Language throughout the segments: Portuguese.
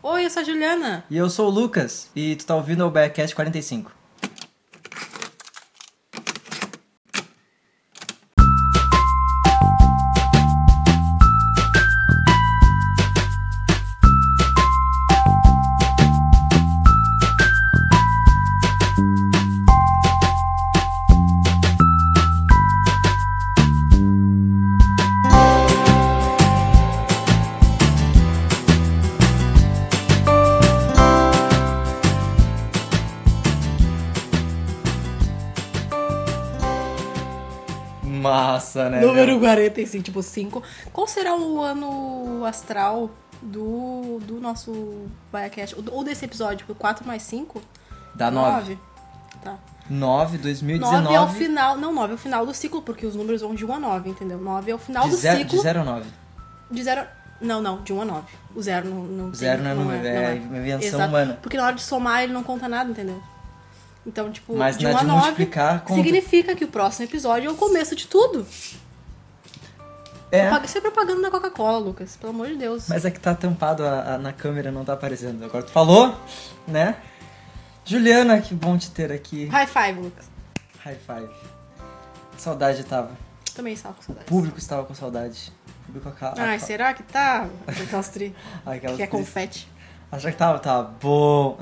Oi, eu sou a Juliana. E eu sou o Lucas, e tu tá ouvindo o Backcast 45. 45, tipo 5. Qual será o ano astral do, do nosso Biacast? Ou ou desse episódio? Tipo, 4 mais 5? Dá 9. Tá. 9, 2019. 9 é o final. Não, 9 é o final do ciclo, porque os números vão de 1 a 9, entendeu? 9 é o final de do zero, ciclo. De 0 a 9. De 0 Não, não, de 1 a 9. O 0 não, não tem- Zero não é número, é invenção Exato. humana. Porque na hora de somar ele não conta nada, entendeu? Então, tipo, Mas de na 1 a de 9 multiplicar, conta. significa que o próximo episódio é o começo de tudo. É, Isso é propaganda da Coca-Cola, Lucas. Pelo amor de Deus. mas é que tá tampado a- a- na câmera, não tá aparecendo. Agora tu falou, né? Juliana, que bom te ter aqui. High five, Lucas. High five. Saudade tava. Também estava com saudade. O público estava com saudade. O público aca- Ai, aca- será que tá? Aquelas tri... aquelas que é confete. Achava que tava, tava bom.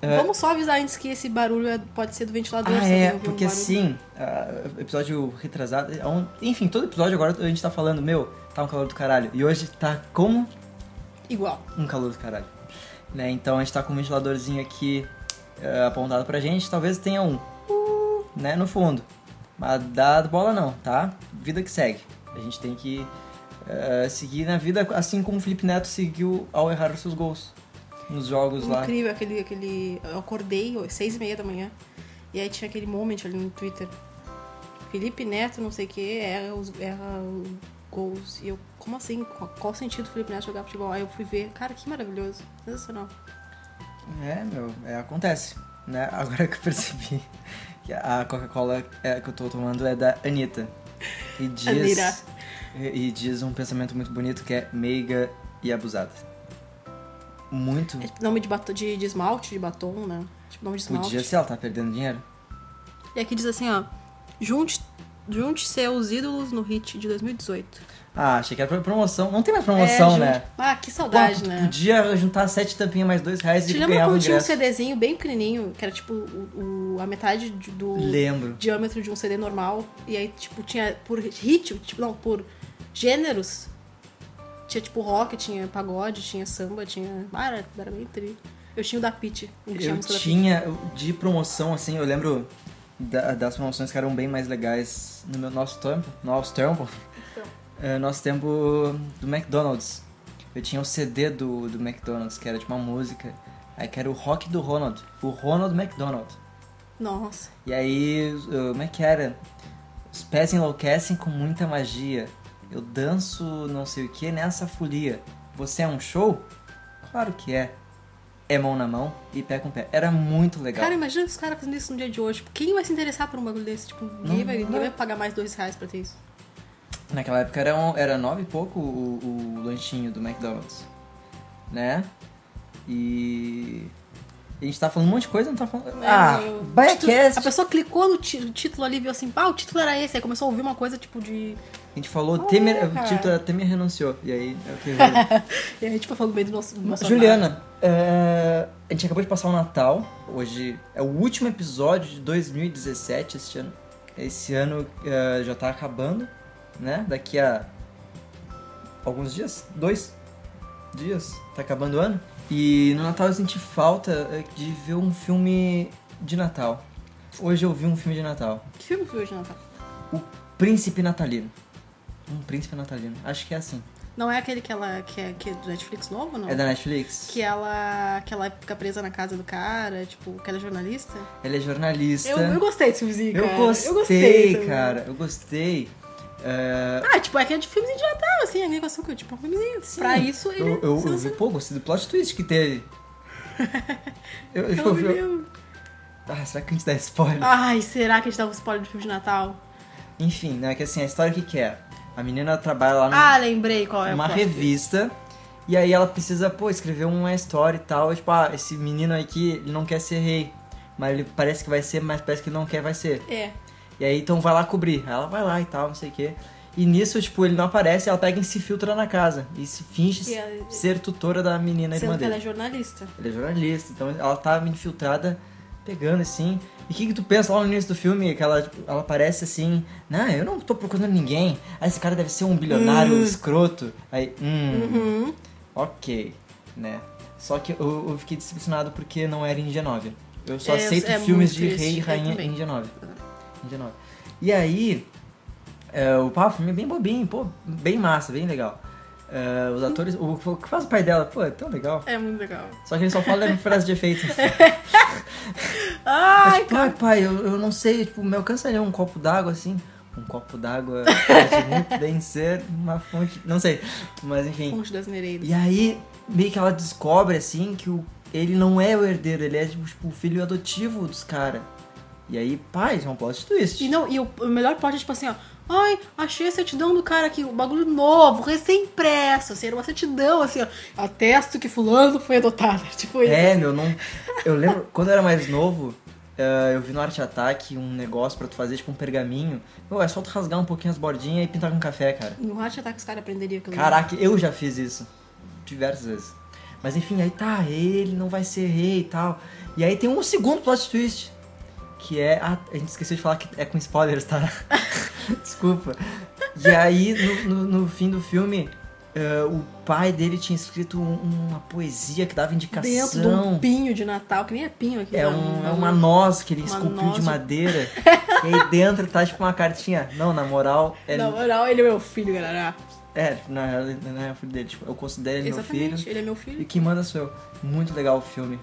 É. Vamos só avisar antes que esse barulho é- pode ser do ventilador. Ah, é, um porque barulho. assim, ah, episódio retrasado, é um- enfim, todo episódio agora a gente tá falando, meu, tá um calor do caralho. E hoje tá como Igual. um calor do caralho. Né? Então a gente tá com um ventiladorzinho aqui eh, apontado pra gente, talvez tenha um, né, no fundo. Mas dá bola não, tá? Vida que segue. A gente tem que eh, seguir na vida assim como o Felipe Neto seguiu ao errar os seus gols nos jogos lá. Incrível, aquele, aquele. Eu acordei às seis e meia da manhã. E aí tinha aquele moment ali no Twitter. Felipe Neto, não sei o que, erra os erra os gols. E eu, como assim? Qual, qual sentido o Felipe Neto jogar futebol? Aí eu fui ver, cara, que maravilhoso. Sensacional. É, meu, é, acontece. Né? Agora que eu percebi que a Coca-Cola é, que eu tô tomando é da Anitta. E diz, e, e diz um pensamento muito bonito que é meiga e abusada. Muito. É nome de, batom, de, de esmalte, de batom, né? Tipo nome de esmalte. Podia ser, ela tá perdendo dinheiro. E aqui diz assim, ó. Junte, junte seus ídolos no hit de 2018. Ah, achei que era promoção. Não tem mais promoção, É, né? Ah, que saudade, Pô, né? Podia juntar sete tampinhas mais dois reais Te e ganhava o quando tinha um ingresso. CDzinho bem pequenininho, que era tipo o, o- a metade de- do Lembro. diâmetro de um CD normal, e aí tipo tinha por ritmo, tipo não, por gêneros. Tinha tipo rock, tinha pagode, tinha samba, tinha, ah, era, era bem tri. Eu tinha o da Pitty, um que tinha a Eu tinha de promoção, assim, eu lembro da- das promoções que eram bem mais legais no meu nosso tempo, nosso tempo, Pitty. é, nosso tempo do McDonald's. Eu tinha o CD do, do McDonald's, que era de uma música, aí que era o rock do Ronald, o Ronald McDonald. Nossa. E aí, como é que era? Os pés enlouquecem com muita magia. Eu danço não sei o que nessa folia. Você é um show? Claro que é. É mão na mão e pé com pé. Era muito legal. Cara, imagina os caras fazendo isso no dia de hoje. Tipo, quem vai se interessar por um bagulho desse? Tipo, ninguém, Não- vai, não ninguém vai pagar mais dois reais pra ter isso. Naquela época era, um- era nove e pouco o, o lanchinho do McDonald's. Né? E. A gente tá falando um monte de coisa, não tá falando. ah, É, o Biacast! A pessoa clicou no título ali e viu assim, pá, o título era esse. Aí começou a ouvir uma coisa tipo de. A gente falou, Temer, cara. o título era Temer renunciou. E aí é o que veio. E a gente foi falando bem do nosso. Do nosso Juliana, é, a gente acabou de passar o Natal. Hoje é o último episódio de 2017 este ano. Esse ano é, já tá acabando, né? Daqui a alguns dias, dois dias, tá acabando o ano. E no Natal eu senti falta é, de ver um filme de Natal. Hoje eu vi um filme de Natal. Que filme foi hoje, Natal? O Príncipe Natalino. Um Príncipe Natalino. Acho que é assim. Não é aquele que ela. que é, que é do Netflix novo, não? É da Netflix? Que ela. que ela fica presa na casa do cara, tipo, que ela é jornalista. Ele é jornalista. Eu, eu gostei desse filmezinho, Eu cara. gostei, eu gostei cara. Eu gostei. É, Ah, tipo, é que é de filmezinho de Natal, assim, a negócio que tipo, um filmezinho. sim, Pra isso, ele. Eu, eu, eu vi, pô, gostei do plot twist que teve. Eu, eu, Eu eu- ah, será que a gente dá spoiler? Ai, será que a gente dá um spoiler do filme de Natal? Enfim, né? Que assim, a história que que é? A menina trabalha lá Ah, lembrei qual é. numa twist. revista E aí ela precisa, pô, escrever uma história e tal. Tipo, ah, esse menino aqui, ele não quer ser rei. Mas ele parece que vai ser, mas parece que não quer, vai ser. É. E aí, então vai lá cobrir. Aí ela vai lá e tal, não sei o quê. E nisso, tipo, ele não aparece, ela pega e se filtra na casa. E se finge E ela- ser tutora da menina irmã Sendo que dele. ela é jornalista. Ele é jornalista, então ela tá infiltrada, pegando assim. E o que, que tu pensa lá no início do filme? Que ela, tipo, ela parece assim, não, eu não tô procurando ninguém. Ah, esse cara deve ser um bilionário escroto. Aí, hum, Uhum. ok, né? Só que eu, eu fiquei decepcionado porque não era em G9. Eu só É, aceito é filmes de rei e rainha em G9. Em G9. E aí, é, o, pá, o filme é bem bobinho, pô, bem massa, bem legal. É, os atores, o, que faz o pai dela, pô, é tão legal. É muito legal. Só que ele só fala frase de efeito. Ai, tipo, ai pai, eu, eu não sei, tipo, me alcançaria um copo d'água assim. Um copo d'água pode muito bem ser uma fonte. Não sei. Mas enfim. Fonte das Nereidas. E aí, meio que ela descobre assim que o, ele não é o herdeiro, ele é tipo, tipo, o filho adotivo dos caras. E aí, pai, é um plot twist. E, não, e o, o melhor parte é tipo assim, ó. Ai, achei a certidão do cara aqui, o bagulho novo, recém-impresso, assim, era uma certidão, assim, ó. Atesto que fulano foi adotado. Tipo isso. É, meu, não. Eu lembro, quando eu era mais novo, eh, eu vi no Arte Ataque um negócio pra tu fazer, tipo, um pergaminho. Meu, é só tu rasgar um pouquinho as bordinhas e pintar com café, cara. No Heart Attack os caras aprenderiam aquilo. Caraca, eu já fiz isso. Diversas vezes. Mas enfim, aí tá, ele não vai ser rei e tal. E aí tem um segundo plot twist. Que é. Ah, a gente esqueceu de falar que é com spoilers, tá? Desculpa. E aí, no, no- no fim do filme, eh, o pai dele tinha escrito um- uma poesia que dava indicação. Dentro de um pinho de Natal, que nem é pinho aqui. É, né? um, é uma noz que ele esculpiu noz de de- madeira. e aí dentro tá tipo uma cartinha. Não, na moral, é. Na moral, ele é meu filho, galera. É, na real, ele não é o filho dele. Tipo, eu considero ele meu filho. Exatamente, ele é meu E filho. quem manda sou eu. Muito legal o filme.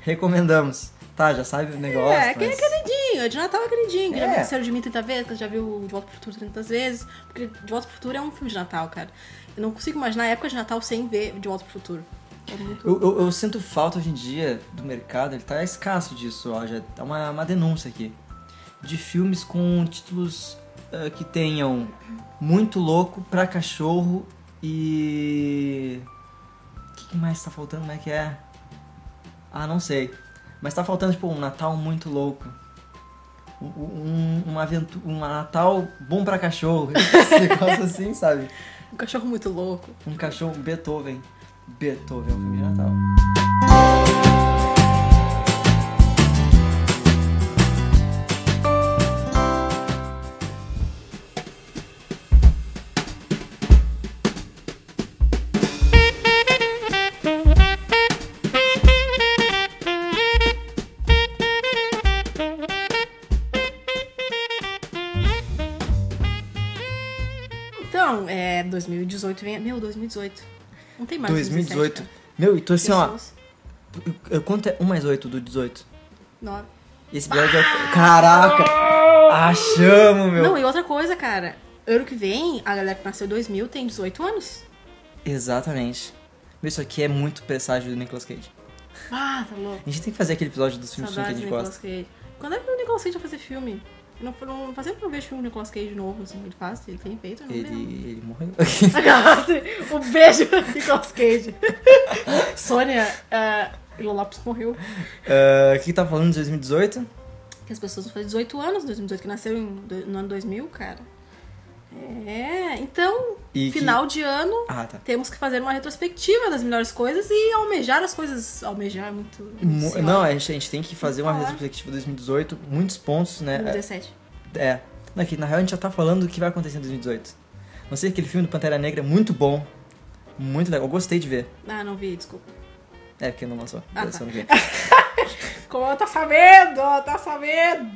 Recomendamos. Tá, já sabe o negócio. É, que é mas... queridinho, é de Natal é queridinho. que Já É. viu o de Mim 30 vezes, que já viu De Volta pro Futuro 30 vezes. Porque De Volta pro Futuro é um filme de Natal, cara. Eu não consigo imaginar a época de Natal sem ver De Volta pro Futuro. É muito... Eu, eu- eu sinto falta hoje em dia do mercado, ele tá escasso disso, ó. Já tá uma, uma denúncia aqui. De filmes com títulos ah, que tenham muito louco pra cachorro e. O que, que mais tá faltando? Como é que é? Ah, não sei. Mas tá faltando, tipo, um Natal muito louco. Um, um, uma aventura, um Natal bom pra cachorro. Esse negócio assim, sabe? Um cachorro muito louco. Um cachorro Beethoven. Beethoven é um filme de Natal. Meu, 2018. Não tem mais 2018. 17, Meu, então assim, ó. Pessoas. eu- Quanto é 1 mais 8 do 18? Nove. Esse episódio é. Caraca! Achamos, meu! Não, e outra coisa, cara. Ano que vem, a galera que nasceu em 2000 tem 18 anos. Exatamente. Meu, isso aqui é muito presságio do Nicolas Cage. Ah, tá louco. A gente tem que fazer aquele episódio dos filmes que a gente gosta. Cage. Quando é que o Nicolas Cage vai fazer filme? Não, não, faz tempo que eu vejo do Nicolas Cage novo, assim, ele faz, ele tem feito, Ele, ele morreu. um beijo, Nicolas Cage. Sônia, uh, Ilo Lopes morreu. O que que tá falando de 2018? Que as pessoas vão fazer 18 anos, 2018, que nasceu em do- no ano 2000, cara. É, então, E que- final de ano, Ah, tá. temos que fazer uma retrospectiva das melhores coisas e almejar as coisas. Almejar é muito. Mu- senhora. Não, a gente, a gente tem que fazer uma retrospectiva de 2018, muitos pontos, né? 2017. É. Não, que na real a gente já tá falando do que vai acontecer em 2018. Não sei, aquele filme do Pantera Negra é muito bom. Muito legal. Eu gostei de ver. Ah, não vi, desculpa. É, porque não lançou. Ah, tá. Como tá sabendo? Tá sabendo?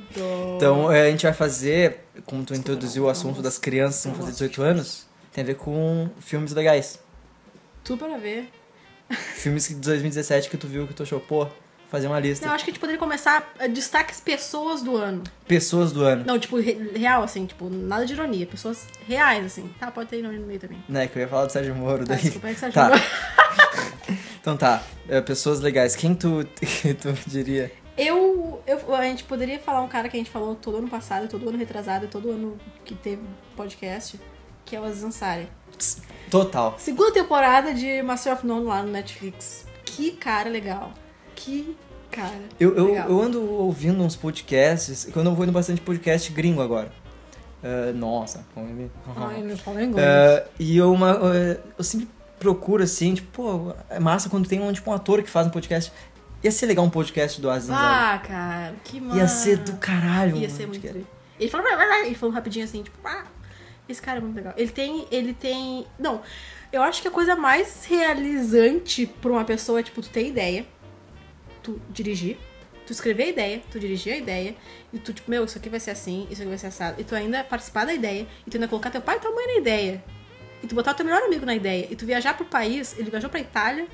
Então, é, a gente vai fazer, como tu introduziu o assunto das crianças que vão fazer 18 anos, tem a ver com filmes legais. Tudo para ver. Filmes de 2017 que tu viu que tu achou, pô, fazer uma lista. Não, acho que a gente poderia começar a destaques pessoas do ano. Pessoas do ano. Não, tipo, re- real, assim, tipo, nada de ironia. Pessoas reais, assim. Tá, pode ter ironia no meio também. Né, que eu ia falar do Sérgio Moro. Ah, Daí. desculpa, é que você Tá. achou. Então tá, é, pessoas legais. Quem tu, tu diria? Eu, eu, a gente poderia falar um cara que a gente falou todo ano passado, todo ano retrasado, todo ano que teve podcast, que é o Aziz Ansari. Total. Segunda temporada de Master of None lá no Netflix. Que cara legal. Que cara. Eu, eu, legal. eu ando ouvindo uns podcasts, eu vou indo bastante podcast gringo agora. Ah, nossa, como é Ai, não fala inglês. Ah, e eu, uma, ah, eu sempre procuro assim, tipo, pô, é massa quando tem um, tipo, um ator que faz um podcast. Ia ser legal um podcast do Aziz. Ah, cara, que massa. Ia ser do caralho. Ia ser muito legal. Ele falou, ele falou rapidinho assim, tipo, ah, esse cara é muito legal. Ele tem, ele tem, não, eu acho que a coisa mais realizante pra uma pessoa é, tipo, tu ter ideia, tu dirigir, tu escrever a ideia, tu dirigir a ideia, e tu, tipo, meu, isso aqui vai ser assim, isso aqui vai ser assado, e tu ainda participar da ideia, e tu ainda colocar teu pai e tua mãe na ideia, e tu botar o teu melhor amigo na ideia, e tu viajar pro país, ele viajou pra Itália,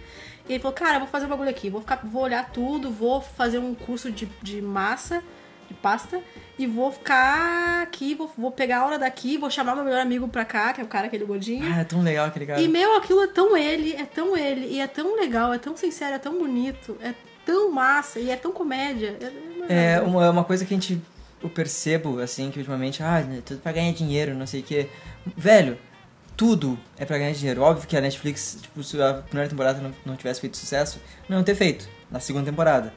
e ele falou, cara, eu vou fazer um bagulho aqui, vou, ficar, vou olhar tudo, vou fazer um curso de, de massa, de pasta, e vou ficar aqui, vou, vou pegar a hora daqui, vou chamar meu melhor amigo pra cá, que é o cara, aquele gordinho. Ah, é tão legal aquele cara. E, meu, aquilo é tão ele, é tão ele, e é tão legal, é tão sincero, é tão bonito, é tão massa, e é tão comédia. É uma, uma coisa que a gente. Eu percebo, assim, que ultimamente, ah, é tudo pra ganhar dinheiro, não sei o quê. Velho, tudo é pra ganhar dinheiro. Óbvio que a Netflix, tipo, se a primeira temporada não, não tivesse feito sucesso, não ter feito na segunda temporada.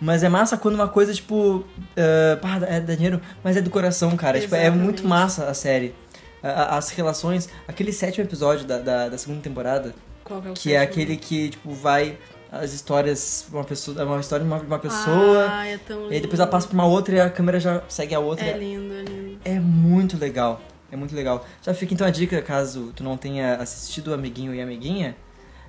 Mas é massa quando uma coisa, tipo, ah, pá, é da dinheiro, mas é do coração, cara. Tipo, é muito massa a série. A- a- As relações, aquele sétimo episódio da, da, da segunda temporada, Qual que é o que é aquele que, tipo, vai as histórias, uma pessoa, uma história de uma, uma pessoa, Ah, é tão lindo. e depois ela passa pra uma outra e a câmera já segue a outra. É lindo, é lindo. É muito legal. É muito legal. Já fica então a dica, caso tu não tenha assistido o Amiguinho e Amiguinha,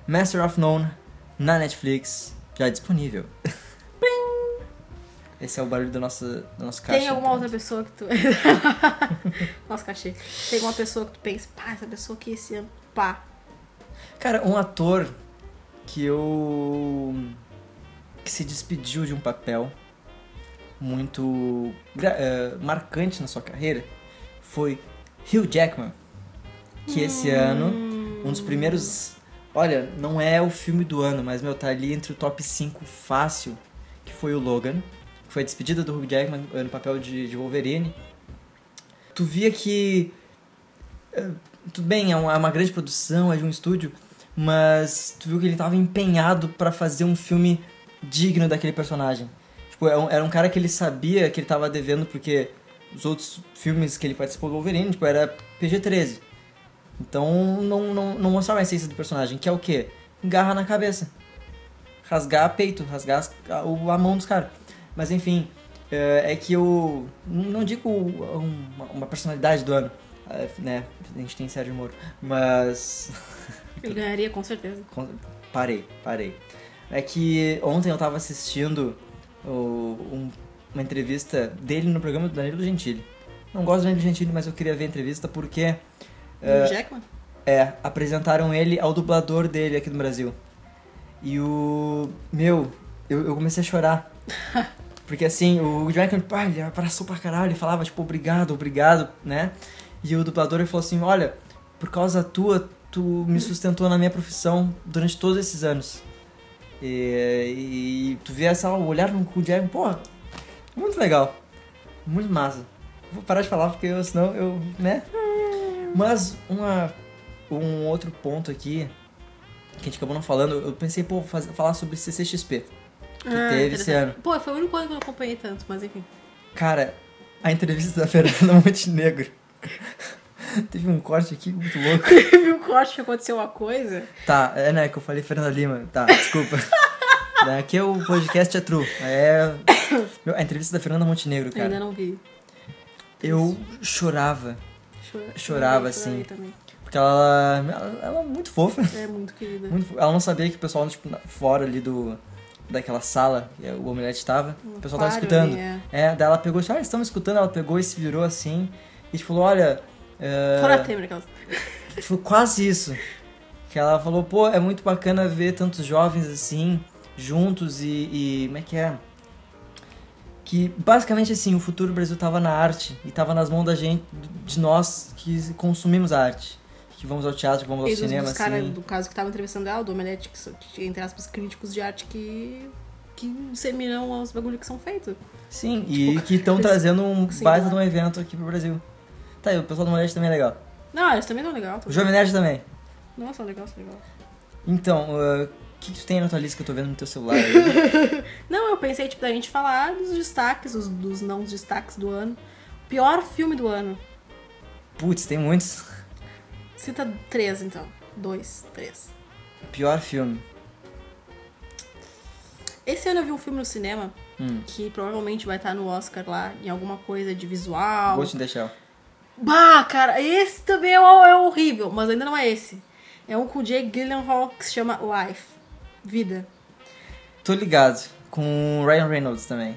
Master of None na Netflix, já disponível. Esse é o barulho do nosso, do nosso caixa. Tem alguma então. outra pessoa que tu. Nossa, cachê. Tem alguma pessoa que tu pensa, pá, essa pessoa aqui esse ano, pá. Cara, um ator que eu. que se despediu de um papel muito eh, marcante na sua carreira foi Hugh Jackman. Que esse ano, um dos primeiros. Olha, não é o filme do ano, mas meu, tá ali entre o top 5 fácil, que foi o Logan. Foi a despedida do Hugh Jackman no papel de, de Wolverine. Tu via que. eh, Tudo bem, é uma, é uma grande produção, é de um estúdio, mas tu viu que ele tava empenhado pra fazer um filme digno daquele personagem. Tipo, é era um cara que ele sabia que ele tava devendo, porque os outros filmes que ele participou do Wolverine, tipo, era PG-13. Então não, não, não mostrava a essência do personagem, que é o quê? Garra na cabeça. Rasgar peito, rasgar as- a, a mão dos caras. Mas enfim, é, é que eu não digo uma, uma personalidade do ano, é, né? A gente tem Sérgio Moro, mas Ele ganharia com certeza. Parei, parei. É que ontem eu tava assistindo o- um- uma entrevista dele no programa do Danilo Gentili. Não gosto do Danilo Gentili, mas eu queria ver a entrevista porque O Jackman? é, apresentaram ele ao dublador dele aqui no Brasil. E o. Meu, eu, eu comecei a chorar. Porque assim, o Jackman, pá, ele abraçou pra caralho, ele falava, tipo, obrigado, obrigado, né? E o dublador ele falou assim: olha, por causa tua, tu me sustentou na minha profissão durante todos esses anos. E, e tu vê essa, o olhar no Jackman, porra, muito legal. Muito massa. Vou parar de falar porque eu, senão eu, né? Mas uma, um outro ponto aqui que a gente acabou não falando, eu pensei, pô, fazer- falar sobre CCXP. Que Ah, teve esse ano. Pô, foi o único ano que eu não acompanhei tanto, mas enfim. Cara, a entrevista da Fernanda Montenegro. Teve um corte aqui muito louco. Teve um corte que aconteceu uma coisa. Tá, é né, que eu falei Fernanda Lima. Tá, desculpa. Aqui é o podcast é true. É. Meu, a entrevista da Fernanda Montenegro, Eu ainda cara. não vi. Eu chorava. Chora- Chorava, assim. Porque ela, ela, ela é muito fofa. É muito querida. Muito ela não sabia que o pessoal, tipo, fora ali do. Daquela sala que o Omelete tava, o pessoal tava escutando. ali, é. É, daí ela pegou e ah, eles estão me escutando, ela pegou e se virou assim e tipo, falou, olha. é, Fora Temer, aquelas. Foi quase isso. Que ela falou, pô, é muito bacana ver tantos jovens assim, juntos e. e como é que é? Que basicamente assim, o futuro do Brasil tava na arte e tava nas mãos da gente, de nós que consumimos a arte. Que vamos ao teatro, que vamos ao E cinema, dos caras, assim. do caso que tava entrevistando ela, do Omelete, que são, entre aspas, críticos de arte que. que disseminam os bagulhos que são feitos. Sim, e Tipo, que estão trazendo um Sim, baita de um evento aqui pro Brasil. Tá, e o pessoal do Molete também é legal. Não, eles também não legal. O Jovem Nerd também. Nossa, legal, legal. Então, uh, que, que tu tem na tua lista que eu tô vendo no teu celular aí? Não, eu pensei, tipo, da gente falar dos destaques, os, dos não destaques do ano. Pior filme do ano. Putz, tem muitos. Cita três, então. Dois, três. Pior filme. Esse ano eu vi um filme no cinema Hum. que provavelmente vai estar no Oscar lá, em alguma coisa de visual. Ghost in the Shell. Bah, cara, esse também é, é horrível, mas ainda não é esse. É um com o Jake Gyllenhaal que se chama Life. Vida. Tô ligado. Com o Ryan Reynolds também.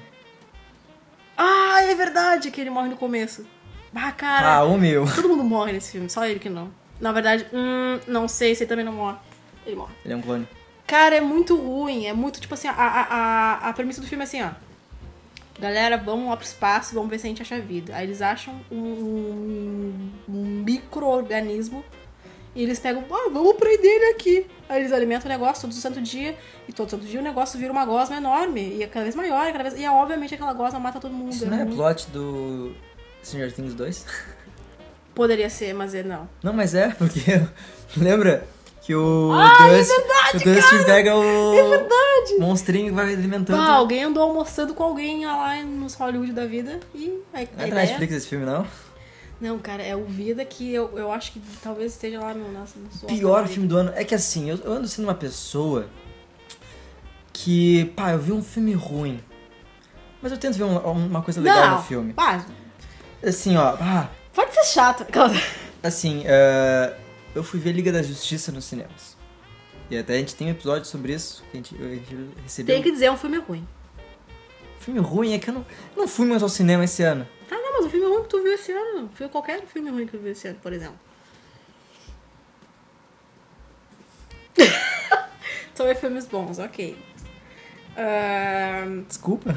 Ah, é verdade que ele morre no começo. Bah, cara. Ah, o meu. Todo mundo morre nesse filme, só ele que não. Na verdade, hum, não sei se ele também não morre. Ele morre. Ele é um clone. Cara, é muito ruim. É muito, tipo assim, a, a, a, a premissa do filme é assim, ó. Galera, vamos lá pro espaço, vamos ver se a gente acha vida. Aí eles acham um, um, um micro-organismo e eles pegam, ah, vamos prender ele aqui. Aí eles alimentam o negócio todo santo dia, e todo santo dia o negócio vira uma gosma enorme, e é cada vez maior, e cada vez. E é, obviamente aquela gosma mata todo mundo. Isso é não é ruim. plot do Stranger Things 2? Poderia ser, mas é não. Não, mas é, porque lembra que o Ai, é verdade, o Dust pega o É verdade! monstrinho e vai alimentando. Ah, alguém andou almoçando com alguém lá nos Hollywood da vida e a, a Não é da ideia... Netflix esse filme, não? Não, cara, é o Vida que eu, eu acho que talvez esteja lá no nosso. no Pior filme do ano. É que assim, eu, eu ando sendo uma pessoa que, pá, eu vi um filme ruim. Mas eu tento ver um- uma coisa legal Não, no filme. pá, Assim, ó, ah, pode ser chato. assim, eh, eu fui ver Liga da Justiça nos cinemas. E até a gente tem um episódio sobre isso, que a gente, a gente recebeu. Tem que dizer, é um filme ruim. Filme ruim é que eu não, não fui mais ao cinema esse ano. Tá, mas o filme ruim que tu viu esse ano. Foi qualquer filme ruim que tu viu esse ano, por exemplo. Só ver filmes bons, ok. Ahn, Desculpa.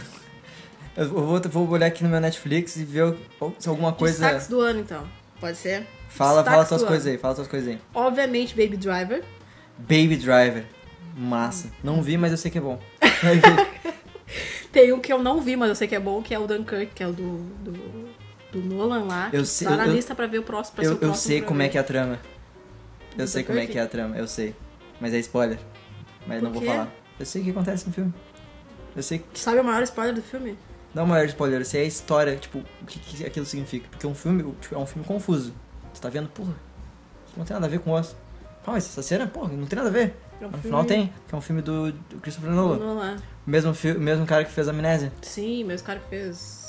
Eu vou, vou olhar aqui no meu Netflix e ver se alguma coisa. Destaques do ano, então. Pode ser? Fala, fala suas coisas ano. aí, fala suas coisas aí. Obviamente, Baby Driver. Baby Driver. Massa. Não vi, mas eu sei que é bom. Tem um que eu não vi, mas eu sei que é bom, que é o Dunkirk, que é o do, do, do Nolan lá. Eu que sei- tá na eu- lista pra ver o próximo. Pra ser eu, eu sei como ver. é que é a trama. Eu sei como é que é a trama, eu sei. Mas é spoiler. Mas Por não vou quê? falar. Eu sei o que acontece no filme. Eu sei que. Sabe o maior spoiler do filme? Não é o maior spoiler, eu sei a história, tipo, o que, que aquilo significa. Porque um filme tipo, é um filme confuso. Você tá vendo, porra, isso não tem nada a ver com o osso. Ah, mas essa cena, porra, não tem nada a ver. É um No filme final tem, que é um filme do, do Christopher Nolan. Nolan. Mesmo, fi- mesmo cara que fez Amnésia. Sim, mas o cara que fez.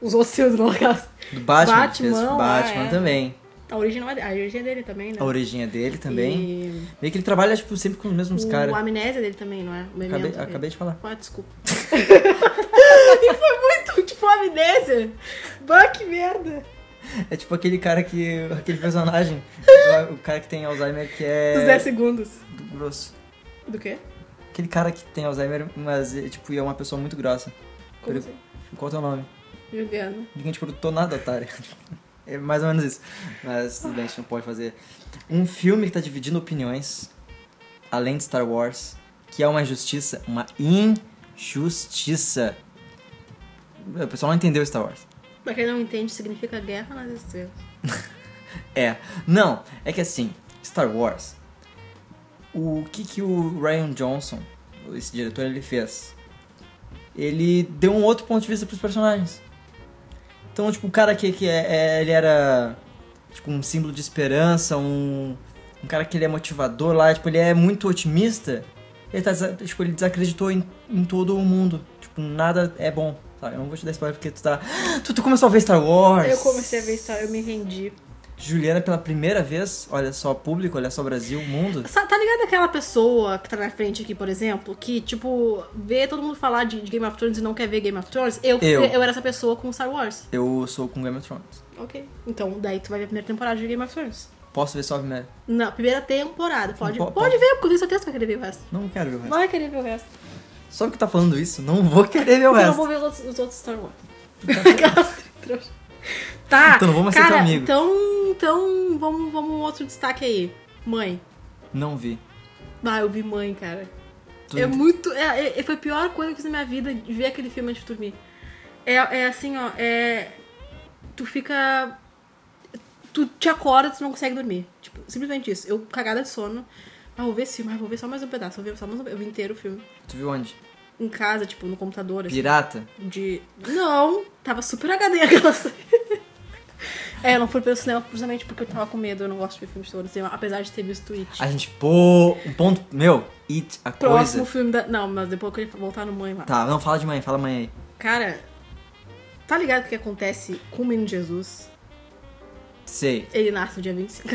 Os outros filmes do Nolan. Do Batman, que fez Batman, Batman é. também. A origem, é, a origem é dele também, né? A origem é dele também. E Meio que ele trabalha, tipo, sempre com os mesmos o caras. amnésia dele também, não é? O Acabei, dele. acabei de falar. Ah, desculpa. e foi muito, tipo, amnésia. Bah, que merda. É tipo aquele cara que. aquele personagem. o cara que tem Alzheimer que Dos 10 é. segundos. do grosso. Do quê? Aquele cara que tem Alzheimer, mas é, tipo, é uma pessoa muito grossa. Como Ele- assim? Qual é o teu nome? Juliano. Ninguém te perguntou nada, otário. É mais ou menos isso. Mas tudo bem, a gente não pode fazer. Um filme que tá dividindo opiniões, além de Star Wars, que é uma injustiça, uma injustiça. O pessoal não entendeu Star Wars. Pra quem não entende, significa guerra nas estrelas. É. Não, é que assim, Star Wars. O que que o Ryan Johnson, esse diretor, ele fez? Ele deu um outro ponto de vista pros personagens. Então, tipo, o cara que, que é, é- ele era tipo um símbolo de esperança, um, um cara que ele é motivador lá, tipo, ele é muito otimista. Ele tá, tipo, ele desacreditou em, em todo o mundo. Tipo, nada é bom, sabe? Eu não vou te dar spoiler porque tu tá... Tu, tu começou a ver Star Wars. Eu comecei a ver isso, eu me rendi. Juliana pela primeira vez, olha só público, olha só Brasil, mundo. Tá ligado aquela pessoa que tá na frente aqui, por exemplo, que, tipo, vê todo mundo falar de, de Game of Thrones e não quer ver Game of Thrones? Eu, Eu. eu era essa pessoa com Star Wars. Eu sou com Game of Thrones. Ok. Então, daí tu vai ver a primeira temporada de Game of Thrones. Posso ver só a primeira? Na primeira temporada. Pode, Po- pode, ver, porque eu tenho certeza que vai querer ver o resto. Não quero ver o resto. Vai querer ver o resto. Só porque tá falando isso, não vou querer ver o Eu não resto. vou ver os outros, os outros Star Wars. Trouxa. Tá. Então não vamos cara, teu amigo. Então, então vamos, vamos um outro destaque aí. Mãe. Não vi. Ah, eu vi Mãe, cara. Tu- É muito. É, é- foi a pior coisa que eu fiz na minha vida de ver aquele filme antes de dormir. É, é assim, ó. É. Tu fica. tu te acorda tu não consegue dormir. Tipo, simplesmente isso. Eu cagada de sono. Ah, vou ver esse filme, ah, vou ver só mais um pedaço. Vou ver só mais um Eu vi inteiro o filme. Tu viu onde? Em casa, tipo, no computador, assim. Pirata? De. Não, tava super HD aquela É, eu não fui pelo cinema justamente porque eu tava com medo. Eu não gosto de ver filmes de terror no cinema, apesar de ter visto It. A gente, pô, um ponto. Meu, It, a Próximo coisa. filme da. Não, mas depois eu queria voltar no mãe lá. Tá, não, fala de mãe, fala mãe aí. Cara, tá ligado o que acontece com o menino Jesus? Sei. Ele nasce no dia 25.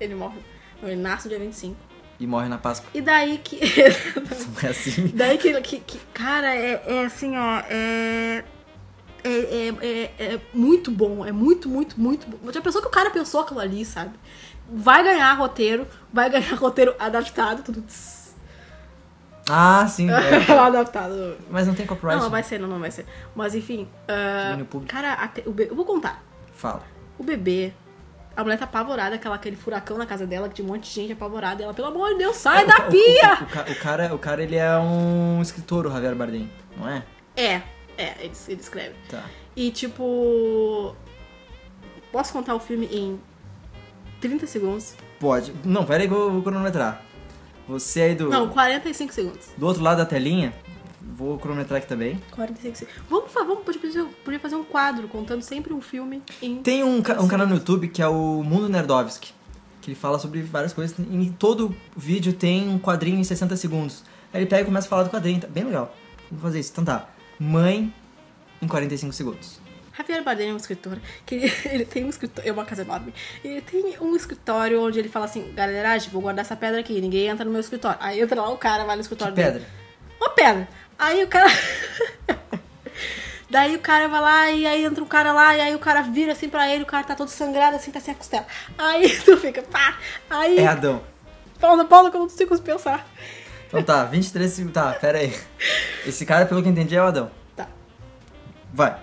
ele morre. Não, ele nasce no dia 25. E morre na Páscoa. E daí que. Não é assim? daí que, que, que- Cara, é, é assim, ó. É. É, é, é, é muito bom, é muito, muito, muito bom. Já pensou que o cara pensou aquilo ali, sabe? Vai ganhar roteiro, vai ganhar roteiro adaptado, tudo. Ah, sim. é. adaptado. Mas não tem copyright. Não, não né? vai ser, não, não vai ser. Mas enfim. público. cara, até- o be- eu vou contar. Fala. O bebê, a mulher tá apavorada, aquela, aquele furacão na casa dela, que tinha um monte de gente apavorada. Ela, pelo amor de Deus, sai da O- pia! O, o o cara, o cara, ele é um escritor, o Javier Bardem, não é? É, é, ele, ele escreve. Tá. E tipo. Posso contar o filme em 30 segundos? Pode. Não, pera aí que eu vou cronometrar. Você aí do, Não, 45 segundos. do outro lado da telinha, vou cronometrar aqui também. 45 segundos. Vamos, vamos podia, podia fazer um quadro contando sempre um filme em. Tem um, ca- um canal no YouTube que é o Mundo Nerdovski, que ele fala sobre várias coisas. Em todo vídeo tem um quadrinho em 60 segundos. Aí ele pega e começa a falar do quadrinho, tá bem legal. Vou fazer isso. Então tá. Mãe em 45 segundos. Javier Bardem é um escritor que ele, ele tem um escritório, é uma casa enorme. Ele tem um escritório onde ele fala assim, galeragem, vou guardar essa pedra aqui, ninguém entra no meu escritório. Aí entra lá o cara, vai no Que escritório pedra? dele. Uma pedra. Aí o cara. Daí o cara vai lá e aí entra um cara lá e aí o cara vira assim pra ele, o cara tá todo sangrado assim, tá sem a costela. Aí tu fica, pá. Aí. É Adão. Pausa, pausa que eu não consigo pensar. Então tá, 23 segundos. Tá, pera aí. Esse cara, pelo que eu entendi, é o Adão. Tá. Vai.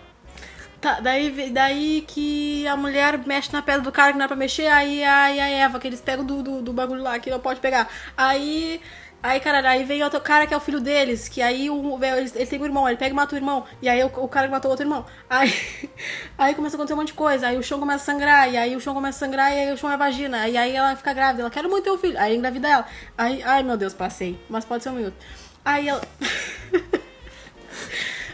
Tá, daí, daí que a mulher mexe na pedra do cara que não é pra mexer, aí a, a Eva, que eles pegam do, do, do bagulho lá, que não pode pegar. Aí, aí, cara, aí vem outro cara que é o filho deles, que aí o, ele, ele tem um irmão, ele pega e mata o irmão, e aí o, o cara que matou outro irmão. Aí, aí começa a acontecer um monte de coisa, aí o chão começa a sangrar, e aí o chão começa a sangrar, e aí o chão é vagina, e aí ela fica grávida, ela quer muito ter um filho, aí engravida ela. Aí, ai meu Deus, passei, mas pode ser um minuto. Aí ela.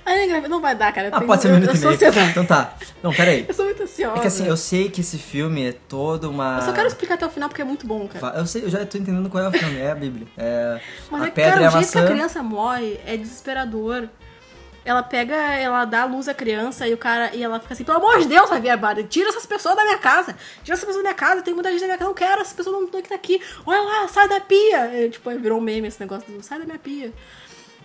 Aí não vai dar, cara. eu Ah, tenho- pode ser um minuto eu e meio. ansiosa. Então tá. Não, pera aí. Eu sou muito ansiosa. É que assim, eu sei que esse filme é todo uma. Eu só quero explicar até o final porque é muito bom, cara. Eu sei, eu já tô entendendo qual é o filme. É a Bíblia. É Mas a é pedra cara, e a o jeito que a criança morre é desesperador. Ela pega, ela dá luz à criança e o cara e ela fica assim, pelo amor de Deus, Javier Bardem, tira essas pessoas da minha casa. Tira essas pessoas da minha casa, tem muita gente na minha casa, não quero, essas pessoas não estão aqui, tá aqui. Olha lá, sai da pia. E, tipo, virou um meme esse negócio do sai da minha pia.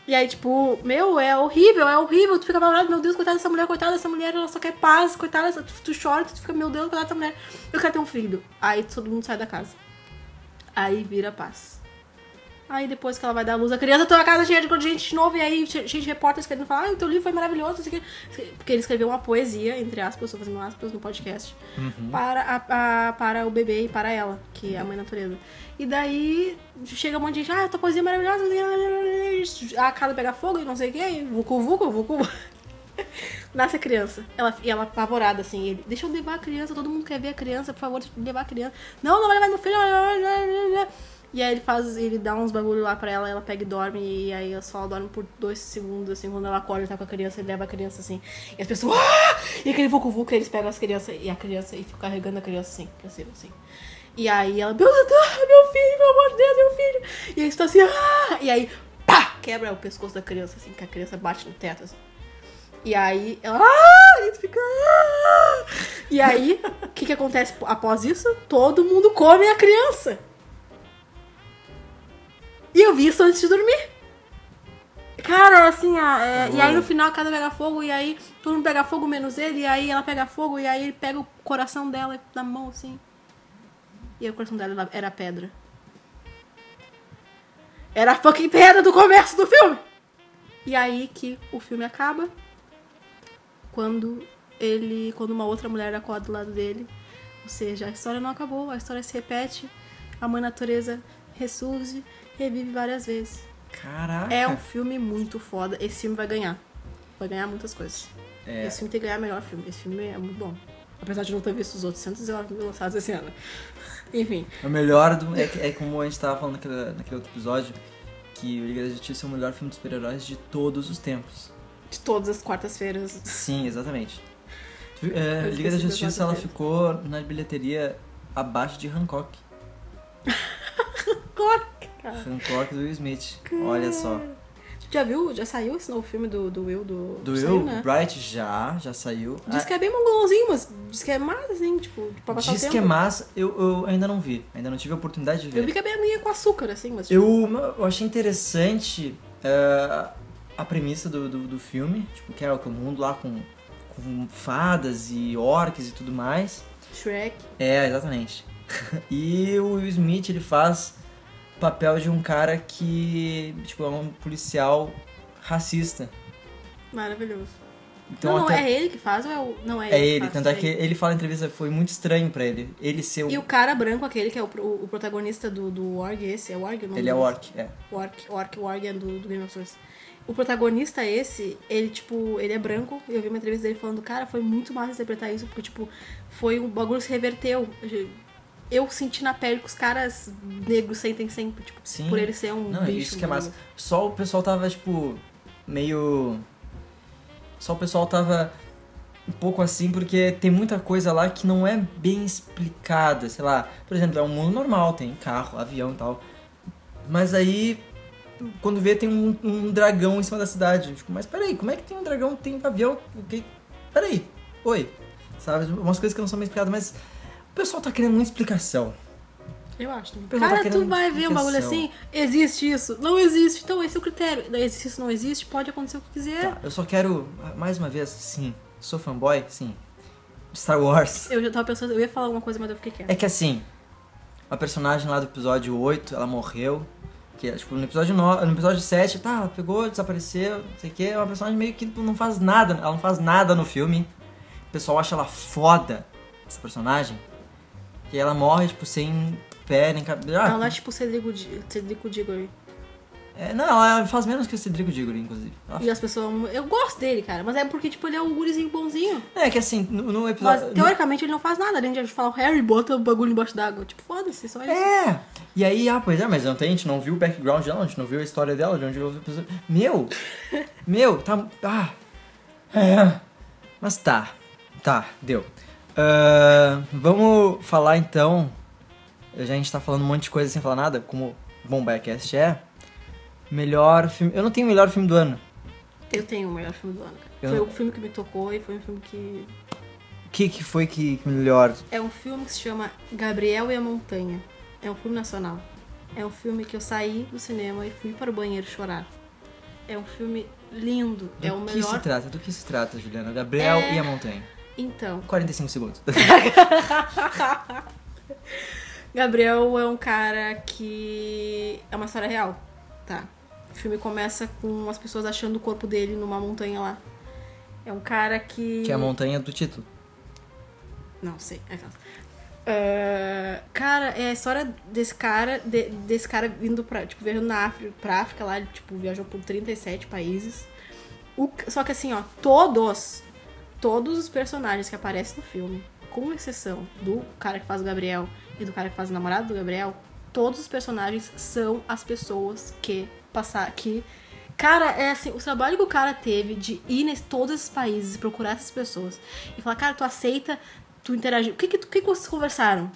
E aí, tipo, meu, é horrível, é horrível. Tu fica falando, meu Deus, coitada dessa mulher, coitada dessa mulher, ela só quer paz, coitada dessa. Tu, chora, tu fica, meu Deus, coitada dessa mulher. Eu quero ter um filho. Aí todo mundo sai da casa. Aí vira paz. Aí depois que ela vai dar luz à criança, toda a casa cheia de gente de novo, e aí cheio de repórteres querendo falar, ah, o teu livro foi maravilhoso, não. Porque ele escreveu uma poesia, entre aspas, estou fazendo aspas no podcast, para, a, a- para o bebê e para ela, que é a mãe natureza. E daí chega um monte de gente, ah, tua poesia é maravilhosa, a casa pega fogo e não sei o quê, vucu vucu, vucu. Nasce a criança. Ela, e ela apavorada, assim. Ele, deixa eu levar a criança, todo mundo quer ver a criança, por favor, levar a criança. Não, não vai levar meu filho. E aí ele faz, ele dá uns bagulho lá pra ela, ela pega e dorme, e aí ela só dorme por dois segundos, assim, quando ela acorda, tá com a criança, ele leva a criança assim. E as pessoas. Ah! E aquele vucu vucu, eles pegam as crianças e a criança e ficam carregando a criança assim, pra cima, assim. E aí ela, meu Deus, ah, meu filho, pelo amor de Deus, meu filho. E aí está assim, ah! E aí, pá! Quebra o pescoço da criança, assim, que a criança bate no teto, assim. E aí ela. E fica. E aí, o que, que acontece após isso? Todo mundo come a criança. E eu vi isso antes de dormir. Cara, assim, ó, é, e aí no final a casa pega fogo, e aí todo mundo pega fogo menos ele, e aí ela pega fogo, e aí ele pega o coração dela na mão, assim. E aí o coração dela era pedra. Era a fucking pedra do começo do filme! E aí que o filme acaba quando ele. Quando uma outra mulher acorda do lado dele. Ou seja, a história não acabou, a história se repete, a mãe natureza ressurge, revive várias vezes. Caraca. É um filme muito foda. Esse filme vai ganhar. Vai ganhar muitas coisas. É. Esse filme tem que ganhar melhor filme. Esse filme é muito bom. Apesar de não ter visto os outros 119 lançados esse ano. Enfim. O melhor do, é, é como a gente tava falando naquele, naquele outro episódio, que o Liga da Justiça é o melhor filme de super-heróis de todos os tempos. De todas as quartas-feiras. Sim, exatamente. É, Liga da Justiça ela ficou na bilheteria abaixo de Hancock. Corta, cara. Hancock do Will Smith. Olha só. Já viu? Já saiu esse novo filme do, do Will? Do, Do saiu, Will né? Bright já, já saiu. Diz Ah, que é bem mongolzinho, mas diz que é massa, assim, tipo, pra passar Diz que é massa, eu, eu ainda não vi. Ainda não tive a oportunidade de ver. Eu vi que é bem aguinha com açúcar, assim, mas tipo, Eu, eu achei interessante é, a premissa do, do, do filme, tipo, que é o mundo lá com, com fadas e orcs e tudo mais. Shrek. É, exatamente. e o Will Smith, ele faz papel de um cara que, tipo, é um policial racista. Maravilhoso. Então não, não, até... é ele que faz ou é o. Não, é É ele. ele, tanto é é que ele. fala na entrevista, foi muito estranho pra ele. Ele ser o... E o cara branco, aquele que é o, pro- o protagonista do, do Org, esse, é o Org? o nome Ele é dele? orc, é. Orc, Orc, o Org é do, do Game of Thrones. O protagonista esse, ele, tipo, ele é branco. Eu vi uma entrevista dele falando, cara, foi muito massa interpretar isso, porque, tipo, foi um bagulho que se reverteu. Eu senti na pele que os caras negros sentem sempre, tipo, Sim. por ele ser um Não, bicho. isso que é massa. Só o pessoal tava, tipo, meio. Só o pessoal tava um pouco assim, porque tem muita coisa lá que não é bem explicada. Sei lá, por exemplo, é um mundo normal, tem carro, avião e tal. Mas aí, quando vê, tem um, um dragão em cima da cidade. Tipo, mas peraí, como é que tem um dragão, tem um avião? O que... Peraí, oi. Sabe, umas coisas que não são bem explicadas, mas o pessoal tá querendo uma explicação. Eu acho. também. tá Cara, tu querendo vai ver um bagulho assim, existe isso, não existe. Então esse é o critério. Existe isso, não existe, pode acontecer o que quiser. Tá, eu só quero, mais uma vez, sim, sou fanboy, sim. Star Wars. Eu já tava pensando, eu ia falar alguma coisa, mas eu fiquei quieta. É que assim, a personagem lá do episódio 8, ela morreu. Que é, tipo, no episódio, no, no episódio 7, tá, ela pegou, desapareceu, não sei o que. É uma personagem meio que não faz nada, ela não faz nada no filme. O pessoal acha ela foda, essa personagem. E ela morre, tipo, sem pé nem cabelo. Ah, Ela é tipo o Cedrico, Cedrico Diggory. é, não, ela faz menos que o Cedrico Diggory, inclusive. E as pessoas. Eu gosto dele, cara, mas é porque, tipo, ele é um gurizinho bonzinho. É que assim, no, no Mas, episódio. no- teoricamente, ele não faz nada, além de falar o Harry, bota o bagulho embaixo d'água. Tipo, foda-se, só isso. É! E aí, ah, pois é, mas não tem, a gente não viu o background dela, a gente não viu a história dela, de onde veio. Meu! Meu, tá. Ah! É. Mas tá. Tá, deu. Ah, vamos falar então. Já a gente tá falando um monte de coisa sem falar nada, como bom Biacast é. Melhor filme. Eu não tenho o melhor filme do ano. Eu tenho o melhor filme do ano. Eu Foi o filme que me tocou e foi um filme que. O que, que foi que que melhor? É um filme que se chama Gabriel e a Montanha. É um filme nacional. É um filme que eu saí do cinema e fui para o banheiro chorar. É um filme lindo. Do é o que se melhor. trata? Do que se trata, Juliana? Gabriel É- e a Montanha. Então, 45 segundos. Gabriel é um cara que. É uma história real, tá? O filme começa com as pessoas achando o corpo dele numa montanha lá. É um cara que. que é a montanha do título. Não, sei. É aquelas. Ah, cara, é a história desse cara, de- desse cara vindo pra, tipo, viajando na África, pra África lá, ele, tipo, viajou por 37 países. O- só que assim, ó, todos, todos os personagens que aparecem no filme, com exceção do cara que faz o Gabriel e do cara que faz o namorado do Gabriel, todos os personagens são as pessoas que passar que Cara, é assim, o trabalho que o cara teve de ir em todos esses países procurar essas pessoas e falar, cara, tu aceita, tu interagir. O que que, que, que vocês conversaram?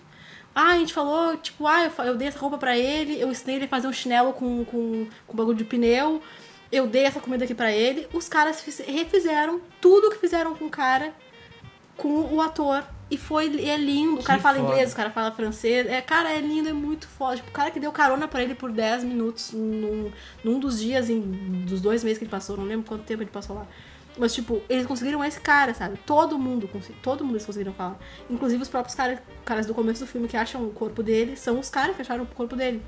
Ah, a gente falou, tipo, ah, eu, eu dei essa roupa pra ele, eu ensinei ele a fazer um chinelo com, com, com bagulho de pneu, eu dei essa comida aqui pra ele. Os caras fiz- refizeram tudo que fizeram com o cara, com o ator. E foi é lindo. O Que cara fala foda. inglês, o cara fala francês. É, cara, é lindo, é muito foda. Tipo, o cara que deu carona pra ele por 10 minutos num, num dos dias, em, dos dois meses que ele passou, não lembro quanto tempo ele passou lá. Mas, tipo, eles conseguiram esse cara, sabe? Todo mundo, todo mundo eles conseguiram falar. Inclusive os próprios cara, caras do começo do filme que acham o corpo dele, são os caras que acharam o corpo dele.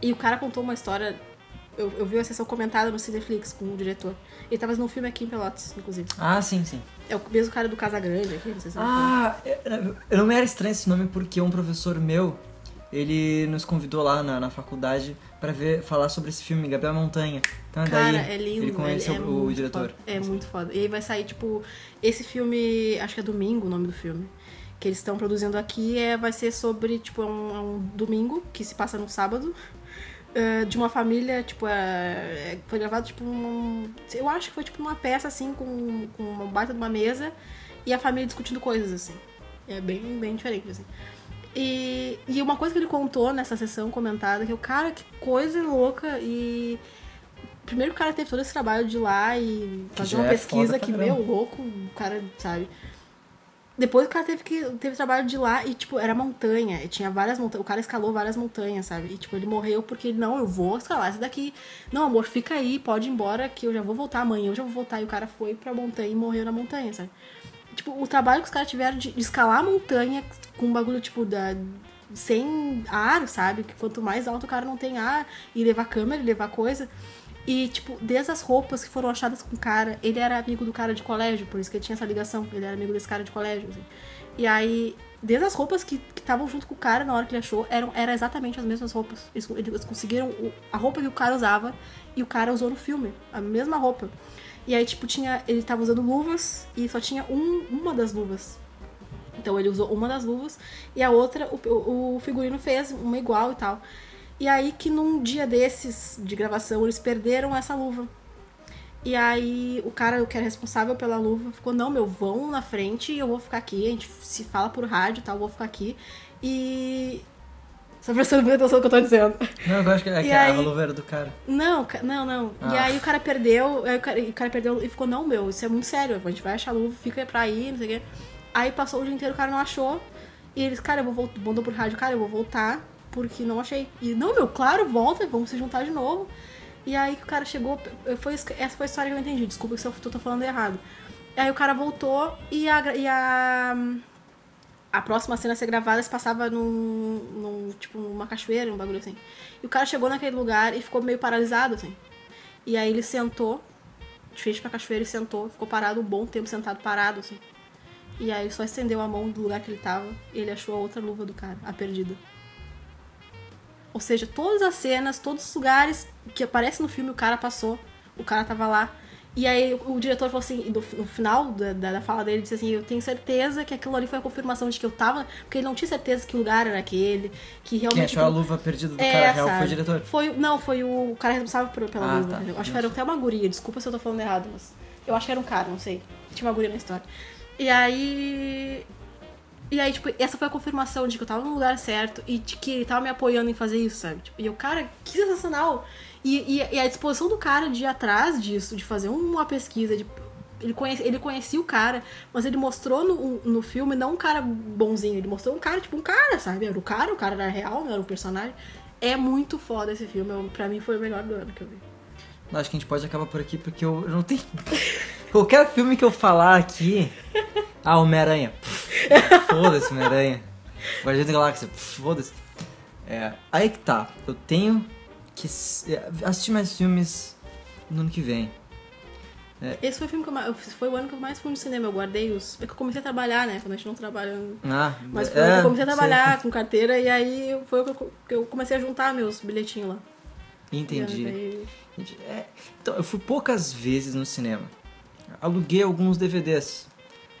E o cara contou uma história. Eu, eu vi a sessão comentada no Cineflix com o diretor. Ele tava no filme aqui em Pelotas, inclusive. Ah, sim, sim. É o mesmo cara do Casa Grande aqui, não sei se Ah, eu- eu não me era estranho esse nome porque um professor meu, ele nos convidou lá na, na faculdade pra ver, falar sobre esse filme, Gabriel Montanha. Então é Cara, daí é lindo. ele conhece é o, muito o diretor. foda. É muito foda. E aí vai sair, tipo, esse filme, acho que é domingo o nome do filme. Que eles estão produzindo aqui é, vai ser sobre, tipo, é um, é um domingo que se passa no sábado. Eh, de uma família, tipo, é, é- foi gravado, tipo, um, eu acho que foi, tipo, uma peça, assim, com, com uma baita de uma mesa e a família discutindo coisas, assim. É bem, bem diferente, assim. E, e uma coisa que ele contou nessa sessão comentada, que o cara, que coisa louca e... Primeiro que o cara teve todo esse trabalho de ir lá e fazer uma é pesquisa que, meu, louco, o cara, sabe? Depois o cara teve que teve trabalho de lá e, tipo, era montanha. E tinha várias montanhas. O cara escalou várias montanhas, sabe? E, tipo, ele morreu porque ele, não, eu vou escalar essa daqui. Não, amor, fica aí, pode ir embora que eu já vou voltar amanhã, eu já vou voltar. E o cara foi pra montanha e morreu na montanha, sabe? Tipo, o trabalho que os caras tiveram de, de escalar a montanha com um bagulho, tipo, da. Sem ar, sabe? Que quanto mais alto o cara não tem ar, e levar câmera, e levar coisa. E, tipo, desde as roupas que foram achadas com o cara, ele era amigo do cara de colégio, por isso que ele tinha essa ligação. Ele era amigo desse cara de colégio, assim. E aí, desde as roupas que estavam junto com o cara na hora que ele achou, eram era exatamente as mesmas roupas. Eles, eles conseguiram o- a roupa que o cara usava e o cara usou no filme, a mesma roupa. E aí, tipo, tinha. Ele tava usando luvas e só tinha um, uma das luvas. Então ele usou uma das luvas e a outra o, o- figurino fez uma igual e tal. E aí que num dia desses de gravação eles perderam essa luva. E aí o cara que era responsável pela luva ficou, não, meu, vão na frente e eu vou ficar aqui, a gente se fala por rádio e tal, eu vou ficar aqui. E. Só prestando muita atenção no que eu tô dizendo. Não, eu acho que, é E que a aí- luva era do cara. Não, não, não. E Ah. aí o cara perdeu, o cara, o cara perdeu e ficou, não, meu, isso é muito sério, a gente vai achar a luva, fica pra aí, não sei o quê. Aí passou o dia inteiro, o cara não achou. E eles, cara, eu vou voltar, mandou por rádio, cara, eu vou voltar, porque não achei. E, não, meu, claro, volta, vamos se juntar de novo. E aí que o cara chegou, foi, essa foi a história que eu entendi, desculpa se eu tô, tô falando errado. Aí o cara voltou e a, e a, a próxima cena a ser gravada se passava num, num, tipo, numa cachoeira, um bagulho assim. E o cara chegou naquele lugar e ficou meio paralisado, assim. E aí ele sentou, de frente pra cachoeira e sentou, ficou parado um bom tempo sentado parado, assim. E aí ele só estendeu a mão do lugar que ele tava e ele achou a outra luva do cara, a perdida. Ou seja, todas as cenas, todos os lugares que aparecem no filme, o cara passou, o cara tava lá. E aí o diretor falou assim, no, no final da, da, fala dele, disse assim, eu tenho certeza que aquilo ali foi a confirmação de que eu tava, porque ele não tinha certeza que o lugar era aquele, que Quem realmente... achou a luva perdida do É, cara real foi sabe? o diretor. Foi, não, foi o cara responsável por- pela Ah, luva. tá. Acho que era até uma guria, desculpa se eu tô falando errado, mas eu acho que era um cara, não sei. Tinha uma guria na história. E aí. E aí, tipo, essa foi a confirmação de que eu tava no lugar certo e de que ele tava me apoiando em fazer isso, sabe? Tipo, e o cara, que sensacional! E, e, e a disposição do cara de ir atrás disso, de fazer uma pesquisa, de. Ele, conhece, ele conhecia o cara, mas ele mostrou no, no filme não um cara bonzinho, ele mostrou um cara, tipo, um cara, sabe? Era o cara, o cara era real, não era um personagem. É muito foda esse filme, eu- pra mim foi o melhor do ano que eu vi. Acho que a gente pode acabar por aqui porque eu, eu não tenho. Qualquer filme que eu falar aqui. Ah, Homem-Aranha. Foda-se, Homem-Aranha. Guardião da Galáxia. Foda-se. É, aí que tá. Eu tenho que é, assistir mais filmes no ano que vem. Esse foi o filme que eu mais, foi o ano que eu mais fui no cinema. Eu guardei os. É que eu comecei a trabalhar, né? Quando a gente não trabalha. Ah, Mas foi é, ano que eu comecei a sei. trabalhar com carteira e aí foi o que eu, que eu comecei a juntar meus bilhetinhos lá. Entendi. É, então, eu fui poucas vezes no cinema. Aluguei alguns DVDs.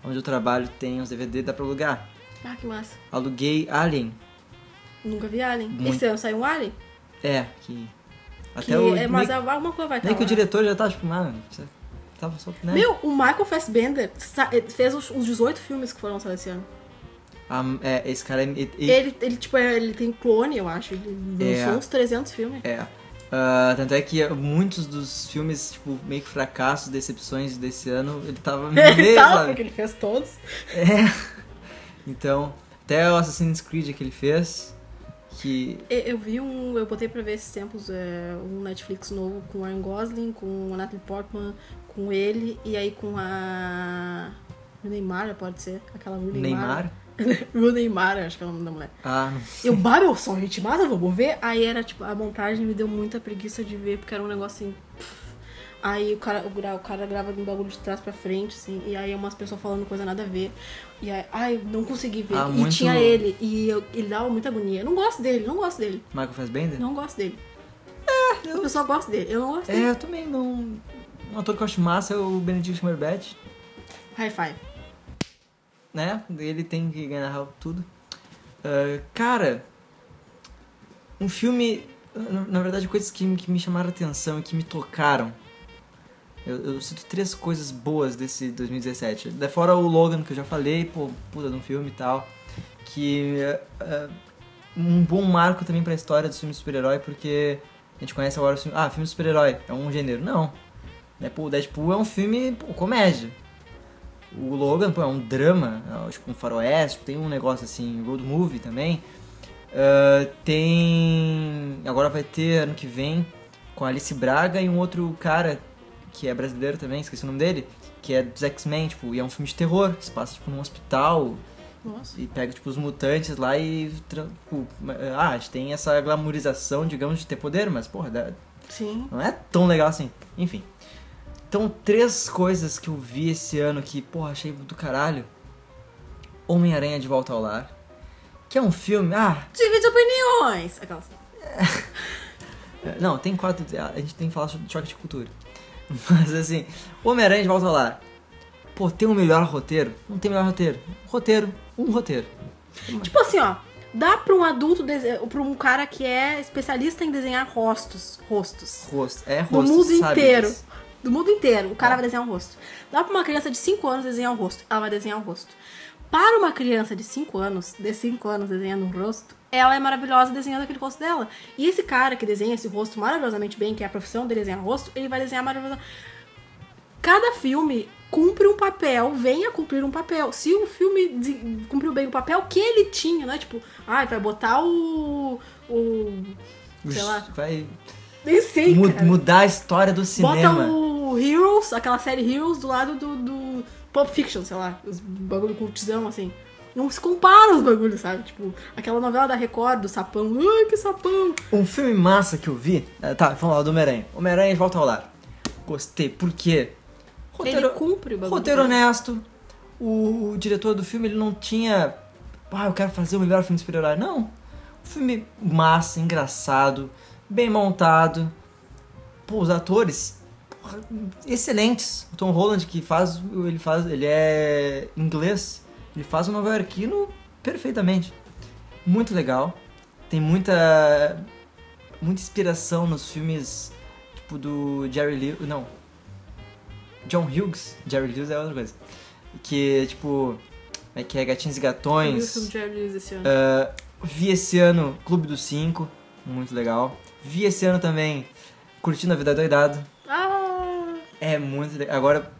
Onde eu trabalho tem uns DVDs, dá pra alugar. Ah, que massa. Aluguei Alien. Nunca vi Alien. Muito. Esse ano saiu um Alien? É, que. Até Que o. é, mas alguma coisa vai estar nem que o lá. diretor já tá, tipo, mano, você tava só. Né? Meu, o Michael Fassbender sa- fez os, os 18 filmes que foram lançados esse ano. Ah, é, esse cara é. e- e- Ele, ele, tipo, é- ele tem clone, eu acho. Ele lançou É. uns 300 filmes. É. Ah, tanto é que muitos dos filmes, tipo, meio que fracassos, decepções desse ano, ele tava no Ele meio, tava, sabe? porque ele fez todos. É. Então, até o Assassin's Creed que ele fez, que. Eu vi um. Eu botei pra ver esses tempos é, um Netflix novo com o Ryan Gosling, com a Natalie Portman, com ele e aí com a. Neymar, pode ser? Aquela Ru Neymar. o Neymar, acho que é o nome da mulher. Ah, Eu, bah, meu, só gente massa, vamos ver. Aí era tipo, a montagem me deu muita preguiça de ver, porque era um negócio assim. pff. Aí o cara, o, o cara grava um bagulho de trás pra frente, assim, e aí umas pessoas falando coisa nada a ver. E aí, ai, não consegui ver. Ah, e muito- tinha ele, e eu, ele dava muita agonia. Eu não gosto dele, não gosto dele. Michael Fassbender? Não gosto dele. O pessoal gosta dele. Eu não gosto É, dele. eu também não. Um ator que eu acho massa é o Benedict Cumberbatch, High five. Né? Ele tem que ganhar tudo. Ah, cara, um filme. Na, verdade, coisas que, que me chamaram a atenção e que me tocaram. Eu, eu cito três coisas boas desse 2017. Da fora o Logan, que eu já falei, pô, puta de um filme e tal. Que é um bom marco também pra história dos filmes de super-herói, porque a gente conhece agora o filme. Ah, filme de super-herói, é um gênero. Não. Deadpool é um filme pô, comédia. O Logan, pô, é um drama, é, tipo um faroeste, tem um negócio assim, road movie também. Ah, tem. Agora vai ter ano que vem com Alice Braga e um outro cara que é brasileiro também, esqueci o nome dele, que é dos X-Men, tipo, e é um filme de terror, se passa tipo num hospital Nossa. e pega tipo os mutantes lá e. Tipo, ah, a gente tem essa glamorização, digamos, de ter poder, mas porra, Sim. não é tão legal assim. Enfim. Então, três coisas que eu vi esse ano que, porra, achei do caralho. Homem-Aranha de Volta ao Lar. Que é um filme. Ah, Divide opiniões. Aquelas. é, não, tem quatro. A gente tem que falar sobre choque de cultura. Mas assim, Homem-Aranha de Volta ao Lar. Pô, tem um melhor roteiro? Não tem melhor roteiro. Roteiro, um roteiro. Tipo assim, ó. Dá pra um adulto, pra um cara que é especialista em desenhar rostos. Rostos. Rosto. É Do rosto. mundo inteiro. disso. Do mundo inteiro. O cara vai desenhar um rosto. Dá pra uma criança de 5 anos desenhar um rosto. Ela vai desenhar um rosto. Para uma criança de 5 anos, de 5 anos desenhando um rosto, ela é maravilhosa desenhando aquele rosto dela. E esse cara que desenha esse rosto maravilhosamente bem, que é a profissão dele desenhar rosto, ele vai desenhar maravilhosamente. Cada filme cumpre um papel, venha cumprir um papel. Se o filme de- cumpriu bem o papel que ele tinha, não é tipo, ah, vai botar o. o. sei lá. Vai Nem sei, mu- cara. mudar a história do cinema. Bota o Heroes, aquela série Heroes, do lado do, do Pulp Fiction, sei lá, os bagulho cultizão, assim. Não se compara os bagulhos, sabe? Tipo, aquela novela da Record, do sapão. Ai, que sapão! Um filme massa que eu vi. eh, Tá, vamos lá, do Homem-Aranha. Homem-Aranha Volta ao Lar. Gostei, por quê? Ele cumpre o bagulho. roteiro honesto. O, o diretor do filme, ele não tinha. Ah, eu quero fazer o melhor filme super-herói. Não. Um filme massa, engraçado, bem montado. Pô, os atores. porra, excelentes. O Tom Holland, que faz. Ele faz. Ele é inglês. Ele faz o Nova Yorkino perfeitamente. Muito legal. Tem muita. Muita inspiração nos filmes. Tipo do Jerry Lee. Não. John Hughes. Jerry Hughes é outra coisa. Que, tipo. É que é? Gatinhos e Eu vi o Gatões. filme Jerry Lewis esse ano. Ah, vi esse ano Clube dos Cinco. Muito legal. Vi esse ano também Curtindo a Vida Doidado. Ah! É muito legal. Agora,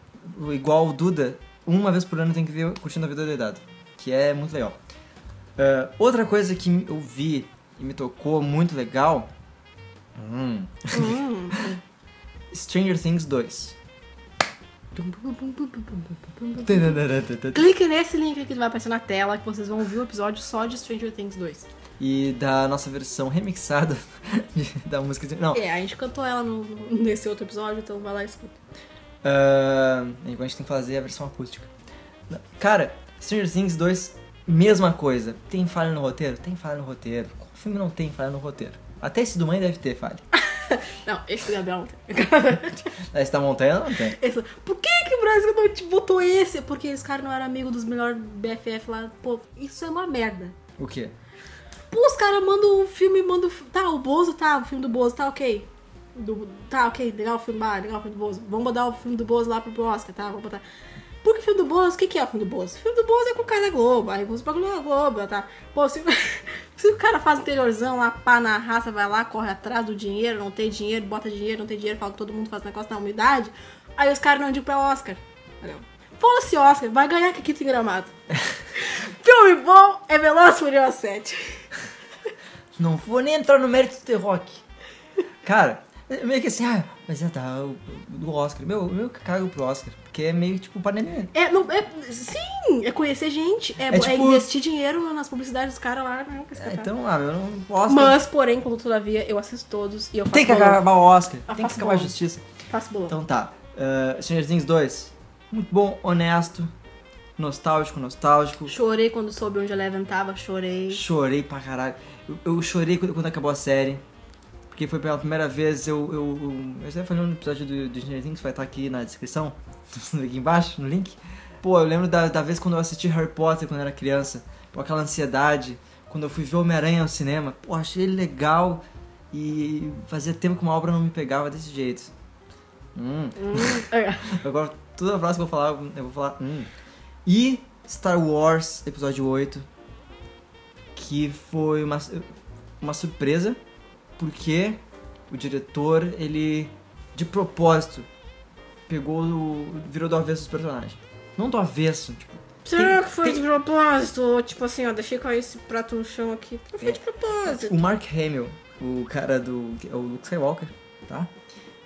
igual o Duda, uma vez por ano tem que ver Curtindo a Vida Doidado. Que é muito legal. Ah, outra coisa que eu vi e me tocou muito legal. Hum, Hum. Stranger Things 2. Clique nesse link aqui que vai aparecer na tela que vocês vão ouvir o episódio só de Stranger Things 2. E da nossa versão remixada de- da música. de- Não, É, a gente cantou ela no- nesse outro episódio, então vai lá e escuta. Agora a gente tem que fazer a versão acústica. Cara, Stranger Things 2, mesma coisa. Tem falha no roteiro? Tem falha no roteiro. Qual filme não tem falha no roteiro? Até esse do Mãe deve ter falha. Não, esse do Gabriel não tem. Esse da Montanha não tem. Esse- Por que, que o Brasil não te botou esse? Porque os caras não eram amigos dos melhores BFF lá. Pô, isso é uma merda. O quê? Pô, os caras mandam o filme, mandam. Tá, o Bozo tá, o filme do Bozo tá ok. Do- tá, ok, legal o filme, legal o filme do Bozo. Vamos botar o filme do Bozo lá pro Oscar, tá? Vamos botar. Por que o filme do Bozo? O que, que é o filme do Bozo? O filme do Bozo é com o cara da Globo. Aí os bagulho da Globo, tá? Pô, se, se o cara faz interiorzão lá, pá na raça, vai lá, corre atrás do dinheiro, não tem dinheiro, bota dinheiro, não tem dinheiro, fala que todo mundo faz negócio na umidade. Aí os caras não indicam pra Oscar. Entendeu? Foda-se Oscar, vai ganhar que aqui tem gramado. filme bom é Veloz Furioso 7. Não vou nem entrar no mérito do The Rock. Cara, é meio que assim, ah, mas é tá, do Oscar. Meu, meu que cago pro Oscar. Porque é meio tipo panelinha. É, não, é, sim, é conhecer gente, é, É é tipo- investir dinheiro nas publicidades dos caras lá. Não, que É, espetáculo. então, ah, meu, não Oscar. Mas, porém, quando todavia, eu assisto todos e eu faço tem que acabar o Oscar. Eu tem que acabar a justiça. Faço bolão. Então tá. Uh, Stranger Things 2. Muito bom, honesto, nostálgico, nostálgico. Chorei quando soube onde a Eleven tava, chorei. Chorei pra caralho. Eu, eu chorei quando, quando acabou a série. porque foi pela primeira vez, eu... Eu, eu, eu falei no episódio do, do Stranger Things, vai estar aqui na descrição, aqui embaixo, no link. Pô, eu lembro da, da vez quando eu assisti Harry Potter quando eu era criança, com aquela ansiedade, quando eu fui ver Homem-Aranha no cinema, pô, achei ele legal e fazia tempo que uma obra não me pegava desse jeito. Hum. Hum, é. Agora, toda frase que eu vou falar, eu vou falar. Hum. E Star Wars Episódio 8, que foi uma, uma surpresa, porque o diretor, ele, de propósito, pegou o. virou do avesso os personagens. Não do avesso, tipo. Será Tem- que foi tem- de propósito? Tipo assim, ó, deixei cair esse prato no chão aqui. Não foi É. de propósito. O Mark Hamill, o cara do. é o Luke Skywalker, tá?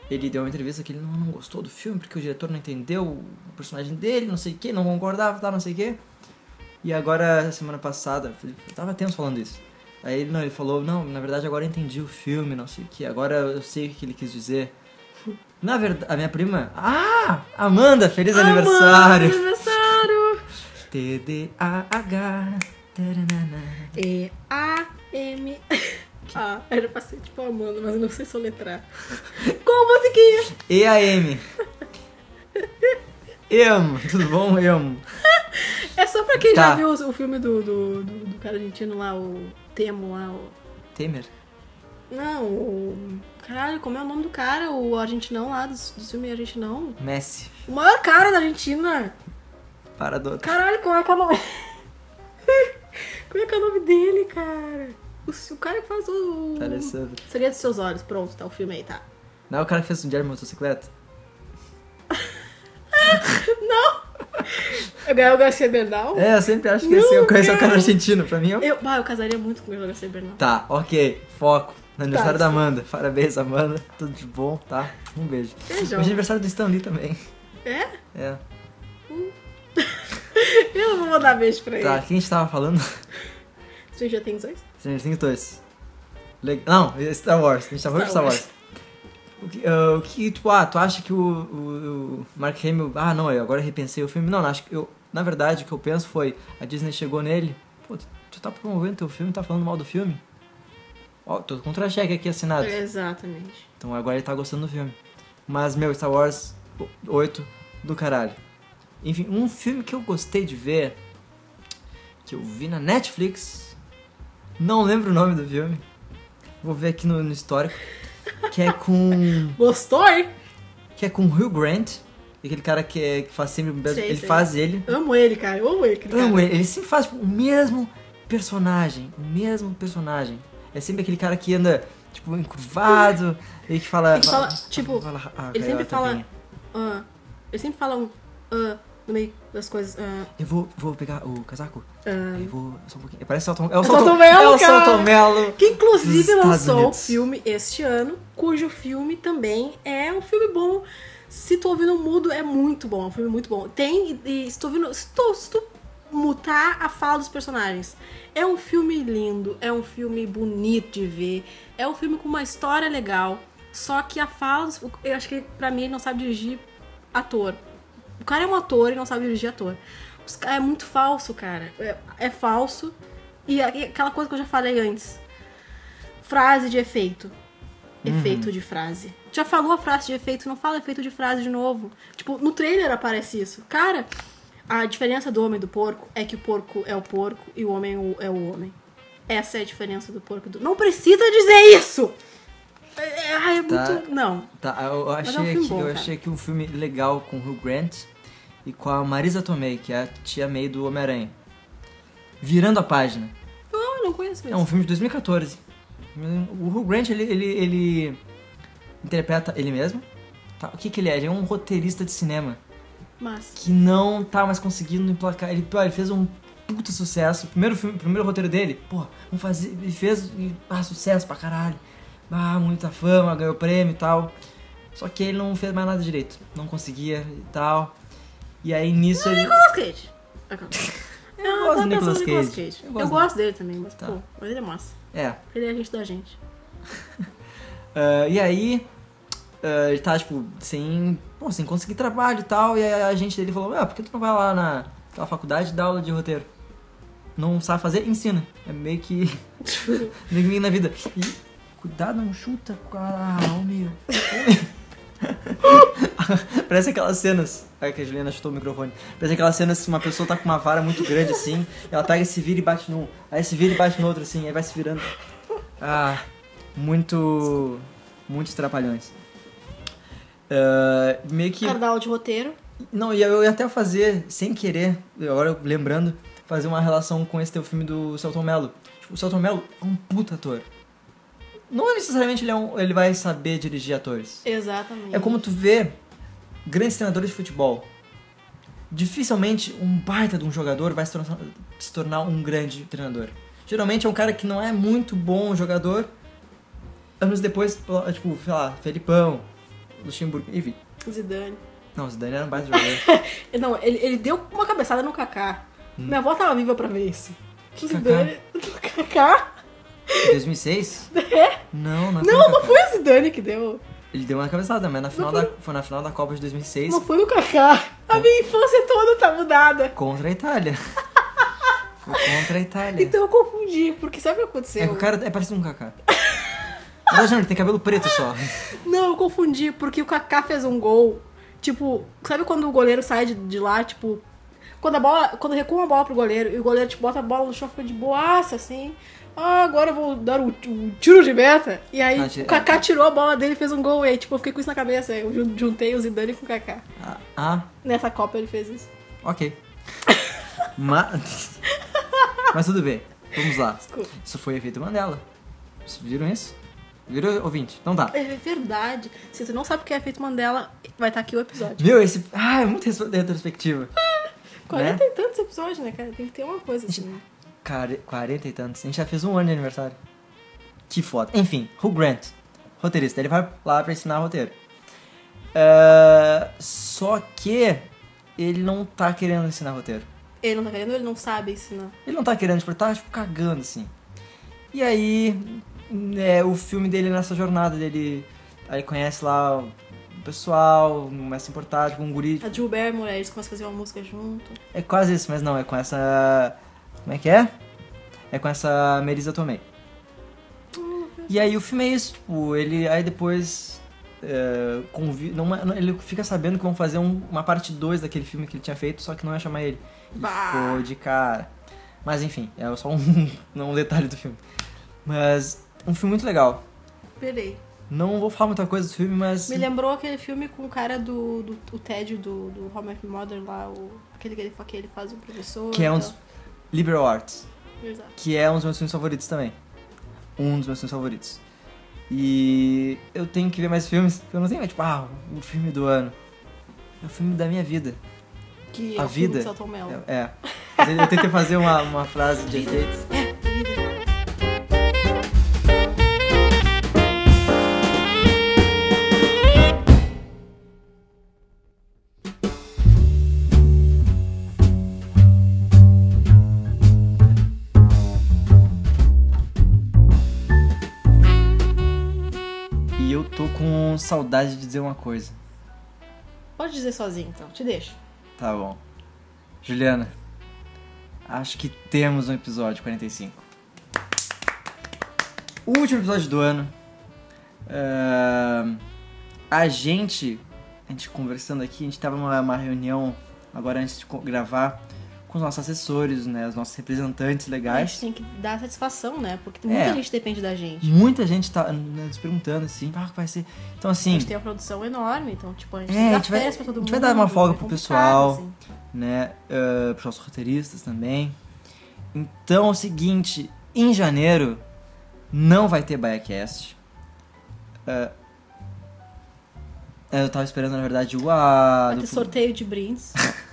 Ele deu uma entrevista que ele não, não gostou do filme porque o diretor não entendeu o personagem dele, não sei o que, não concordava, tá, não sei o que. E agora, semana passada, eu tava tenso falando isso. Aí ele, não, ele falou, não, na verdade agora eu entendi o filme, não sei o que, agora eu sei o que ele quis dizer. Na verdade, a minha prima. Ah! Amanda, feliz aniversário! Amanda, aniversário! T-D-A-H. E-A-M. Ah, era pra ser tipo Amanda, mas eu não sei soletrar. Com musiquinha! E-A-M. Emo, tudo bom? Emo. É só pra quem Tá. já viu o, o filme do, do, do, do cara argentino lá, o Temo lá, o. Temer? Não, o. Caralho, como é o nome do cara? O argentinão lá, do, do filme argentinão. Messi. O maior cara da Argentina. Parador. Caralho, como é que é o nome? como é que é o nome dele, cara? O, o cara que faz o. Alessandro. Segredo dos seus olhos. Pronto, tá o filme aí, tá. Não é o cara que fez um diário de motocicleta? Eu ganhei o Garcia Bernal. É, eu sempre acho que Não, assim, eu conheço o cara. argentino. Pra mim, eu... Eu, bah, eu casaria muito com o Garcia Bernal. Tá, ok. Foco. No aniversário Tá, da sim. Amanda. Parabéns, Amanda. Tudo de bom, tá? Um beijo. Beijão. Hoje é aniversário do Stan Lee também. É? É. Eu não vou mandar beijo pra ele. Tá, quem a gente tava falando? Você já tem dois? Stranger Things 2. Le- Não, Star Wars. A gente tava falando de Star Wars. O que, ah, o que tu, ah, tu acha que o, o, o Mark Hamill... Ah, não, eu agora repensei o filme. Não, não, acho que eu... Na verdade, o que eu penso foi... A Disney chegou nele... Pô, tu, tu tá promovendo teu filme, tá falando mal do filme? Ó, tô com contra-cheque aqui assinado. Exatamente. Então agora ele tá gostando do filme. Mas, meu, Star Wars 8 do caralho. Enfim, um filme que eu gostei de ver, que eu vi na Netflix, não lembro o nome do filme. Vou ver aqui no, no histórico. Que é com. Gostou, hein? Que é com Hugh Grant. Aquele cara que, é- que faz sempre. Sei, ele sei. faz ele. Amo ele, cara. Eu amo ele. aquele Amo cara. ele. Ele sempre faz tipo, o mesmo personagem. O mesmo personagem. É sempre aquele cara que anda, tipo, encurvado e que fala. E que fala, tipo, fala, ah, Ele sempre fala. ah, ele sempre fala um. ah, no meio das coisas. ah, Eu vou, vou pegar o casaco. ah. Eu vou. Só um pouquinho. Parece o É o É É o cara. Celton Mello. Que inclusive lançou Unidos. filme este ano, cujo filme também é um filme bom. Se tu ouvindo mudo, é muito bom, é um filme muito bom. Tem, e, se tu ouvindo. Se tu, se tu mutar a fala dos personagens. É um filme lindo, é um filme bonito de ver, é um filme com uma história legal. Só que a fala, eu acho que pra mim ele não sabe dirigir ator. O cara é um ator e não sabe dirigir ator. É muito falso, cara. É, é falso. E aquela coisa que eu já falei antes. Frase de efeito. Efeito de frase. Já falou a frase de efeito, não fala efeito de frase de novo. Tipo, no trailer aparece isso. Cara, a diferença do homem e do porco é que o porco é o porco e o homem é o- é o homem. Essa é a diferença do porco e do. Não precisa dizer isso! É, é, é Tá. muito. Não. Tá, eu achei, é um aqui, bom, eu achei aqui um filme legal com o Hugh Grant e com a Marisa Tomei, que é a tia May do Homem-Aranha. Virando a página. Não, eu não conheço É mesmo. um filme de 2014. O Hugh Grant, ele, ele, ele interpreta ele mesmo. Tá, O que que ele é? Ele é um roteirista de cinema Mas. que não tá mais conseguindo emplacar. Ele, ele fez um puta sucesso. O primeiro, filme, primeiro roteiro dele, pô, vamos fazer. Ele fez e, ah, sucesso pra caralho. Ah, muita fama, ganhou prêmio e tal. Só que ele não fez mais nada direito. Não conseguia e tal. E aí nisso ele. Nicolas Cage. Eu, gosto tava do Nicolas Cage. Cage. Eu Eu gosto gosto, dele também, mas Tá. pô, mas ele é massa. É. Ele é agente da gente. Ah, e aí, ah, ele tá, tipo, sem, pô, sem conseguir trabalho e tal. E aí a gente dele falou: Ah, por que tu não vai lá na aquela faculdade e dá aula de roteiro? Não sabe fazer? Ensina. É meio que. meio que na vida. E Cuidado, não chuta. Ah, ô meu. Parece aquelas cenas. Ai, que a Juliana chutou o microfone. Parece aquelas cenas que uma pessoa tá com uma vara muito grande assim. Ela pega e se vira e bate num. Aí se vira e bate no outro assim. Aí vai se virando. Ah, muito. Muitos trapalhões. Ah, meio que. Cardal de roteiro. Não, e eu ia até fazer, sem querer, agora lembrando, fazer uma relação com esse teu filme do Celton Mello. Tipo, o Celton Mello é um puta ator. Não necessariamente ele, é um- ele vai saber dirigir atores. Exatamente. É como tu vê grandes treinadores de futebol. Dificilmente um baita de um jogador vai se tornar, se tornar um grande treinador. Geralmente é um cara que não é muito bom jogador. Anos depois, tipo, sei lá, Felipão, Luxemburgo, enfim. Zidane. Não, Zidane era um baita jogador. Não, ele, ele deu uma cabeçada no Kaká. Minha avó tava viva pra ver isso. Hum. Kaká? Zidane... O Kaká? Em 2006? É? Não, não, Não, não Kaká. foi o Zidane que deu. Ele deu uma cabeçada, mas na final Não da, foi na final da Copa de 2006 Não foi no Kaká. A minha infância toda tá mudada. contra a Itália. foi contra a Itália. Então eu confundi, porque sabe o que aconteceu? É que o cara é parecido com um Kaká. Não, ele tem cabelo preto só. Não, eu confundi, porque o Kaká fez um gol. Tipo, sabe quando o goleiro sai de, de lá, tipo. Quando a bola. Quando recua a bola pro goleiro e o goleiro tipo, bota a bola no chão, fica de boaça, assim. Ah, agora eu vou dar o, o tiro de meta. E aí Ah, o Kaká tirou a bola dele e fez um gol. E aí, tipo, eu fiquei com isso na cabeça. Eu jun- juntei o Zidane com o Kaká. Ah, ah, Nessa Copa ele fez isso. ok. Mas. Mas tudo bem. Vamos lá. Desculpa. Isso foi efeito Mandela. Vocês viram isso? Viram, ouvinte? Então tá. É verdade. Se tu não sabe o que é feito Mandela, vai estar aqui o episódio. Meu, esse. Ah, é muito retro- retrospectiva. 40 e tantos episódios, né, cara? Tem que ter uma coisa assim. Cara, 40 e tantos. A gente já fez um ano de aniversário. Que foda. Enfim, Hugh Grant, roteirista. Ele vai lá pra ensinar roteiro. Ah, só que ele não tá querendo ensinar roteiro. Ele não tá querendo, ele não sabe ensinar. Ele não tá querendo, tipo, ele tá tipo, cagando assim. E aí, é, o filme dele nessa jornada dele. Aí conhece lá o pessoal, começa a se importar, tipo, um guri. A Jill Barrymore, eles começam a fazer uma música junto. É quase isso, mas não, é com essa. Como é que é? É com essa Melissa Tomei. E aí o filme é isso, tipo, ele. Aí depois. É, convi- não, ele fica sabendo que vão fazer um- uma parte 2 daquele filme que ele tinha feito, só que não ia chamar ele. E Bah. ficou de cara. Mas enfim, é só um, um detalhe do filme. Mas um filme muito legal. Peraí. Não vou falar muita coisa do filme, mas. Me lembrou aquele filme com o cara do, do o Ted do, do Home of Mother lá, o, aquele que ele, que ele faz o professor. Que é um dos. Liberal Arts. Exato. que é um dos meus filmes favoritos também. Um dos meus filmes favoritos. E eu tenho que ver mais filmes, porque eu não tenho, tipo, ah, o filme do ano. É o filme da minha vida. Que A é o filme vida. do Celton Mello. É. é. Eu tentei fazer uma, uma frase de efeito. Saudade de dizer uma coisa. Pode dizer sozinho, então. Te deixo. Tá bom. Juliana, acho que temos um episódio 45. O último episódio do ano. Ahn, a gente, a gente conversando aqui, a gente tava numa uma reunião agora antes de gravar com os nossos assessores, né, os nossos representantes A legais. gente tem que dar satisfação, né? Porque muita É. gente depende da gente. Muita gente tá né, nos perguntando assim, ah, vai ser. Então A assim, gente tem uma produção enorme, então, tipo, a gente É, a vai- férias pra todo a mundo. gente vai dar uma folga é pro complicado, pessoal. assim. né, uh, pros nossos roteiristas também. Então é o seguinte, em janeiro não vai ter BaiaCast. Uh, eu tava esperando, na verdade, o a Vai ter sorteio de brindes.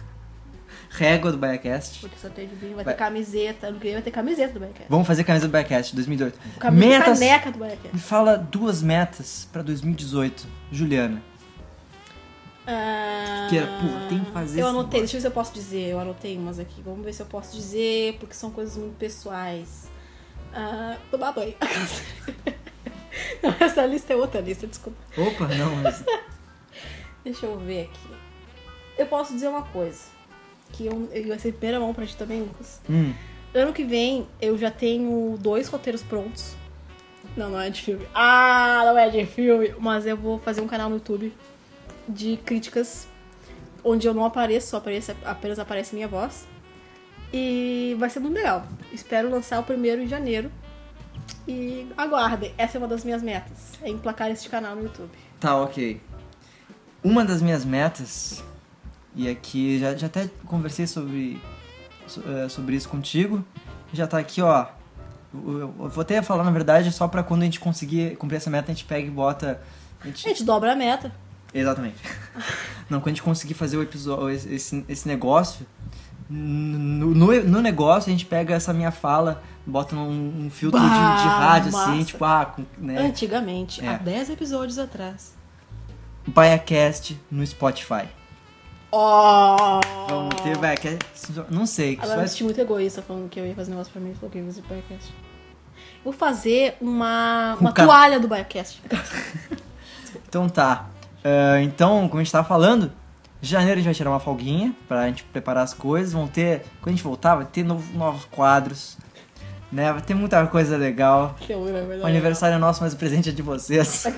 régua do BaiaCast. Ter sorteio de brinde, vai, Vai- ter camiseta. No que vem vai ter camiseta do Biacast. Vamos fazer camisa do BaiaCast 2018. Camisa Metas. caneca do Biacast. Me fala duas metas pra 2018, Juliana. Ah, Que era, pô, tem que fazer Eu anotei, deixa eu ver se eu posso dizer. Eu anotei umas aqui. Vamos ver se eu posso dizer, porque são coisas muito pessoais. Ah, tomar banho. Não, essa lista é outra lista, desculpa. Opa, não, mas... Deixa eu ver aqui. Eu posso dizer uma coisa. Que eu, eu vai ser primeira mão pra ti também, Lucas. Hum, Ano que vem eu já tenho dois roteiros prontos. Não, não é de filme. Ah, não é de filme. Mas eu vou fazer um canal no YouTube de críticas onde eu não apareço, só aparece, apenas aparece minha voz. E vai ser muito legal. Espero lançar o primeiro em janeiro. E aguardem. Essa é uma das minhas metas. É emplacar este canal no YouTube. Tá, ok. Uma das minhas metas, e aqui já, já até conversei sobre, so- eh, sobre isso contigo, já tá aqui, ó. Eu, vou até falar, na verdade, só pra quando a gente conseguir cumprir essa meta, a gente pega e bota. A A gente, gente dobra a meta. Exatamente. Não, quando a gente conseguir fazer o episódio, esse, esse negócio, no, no, no negócio a gente pega essa minha fala, bota num um filtro de, de Bah, rádio, assim, massa. tipo, ah, com- né? Antigamente, É. há 10 episódios atrás. BaiaCast no Spotify. Oh! Vamos ter BaiaCast, não sei. Agora eu me é- senti muito egoísta falando que eu ia fazer um negócio pra mim e falou que eu ia fazer podcast. Vou fazer uma, uma Um ca- toalha do Biocast. Então tá. Ah, então, como a gente tava falando, em janeiro a gente vai tirar uma folguinha pra gente preparar as coisas. Vão ter, quando a gente voltar, vai ter novo- novos quadros, né? Vai ter muita coisa legal. Que eu lembro, O aniversário é nosso, mas o presente é de vocês.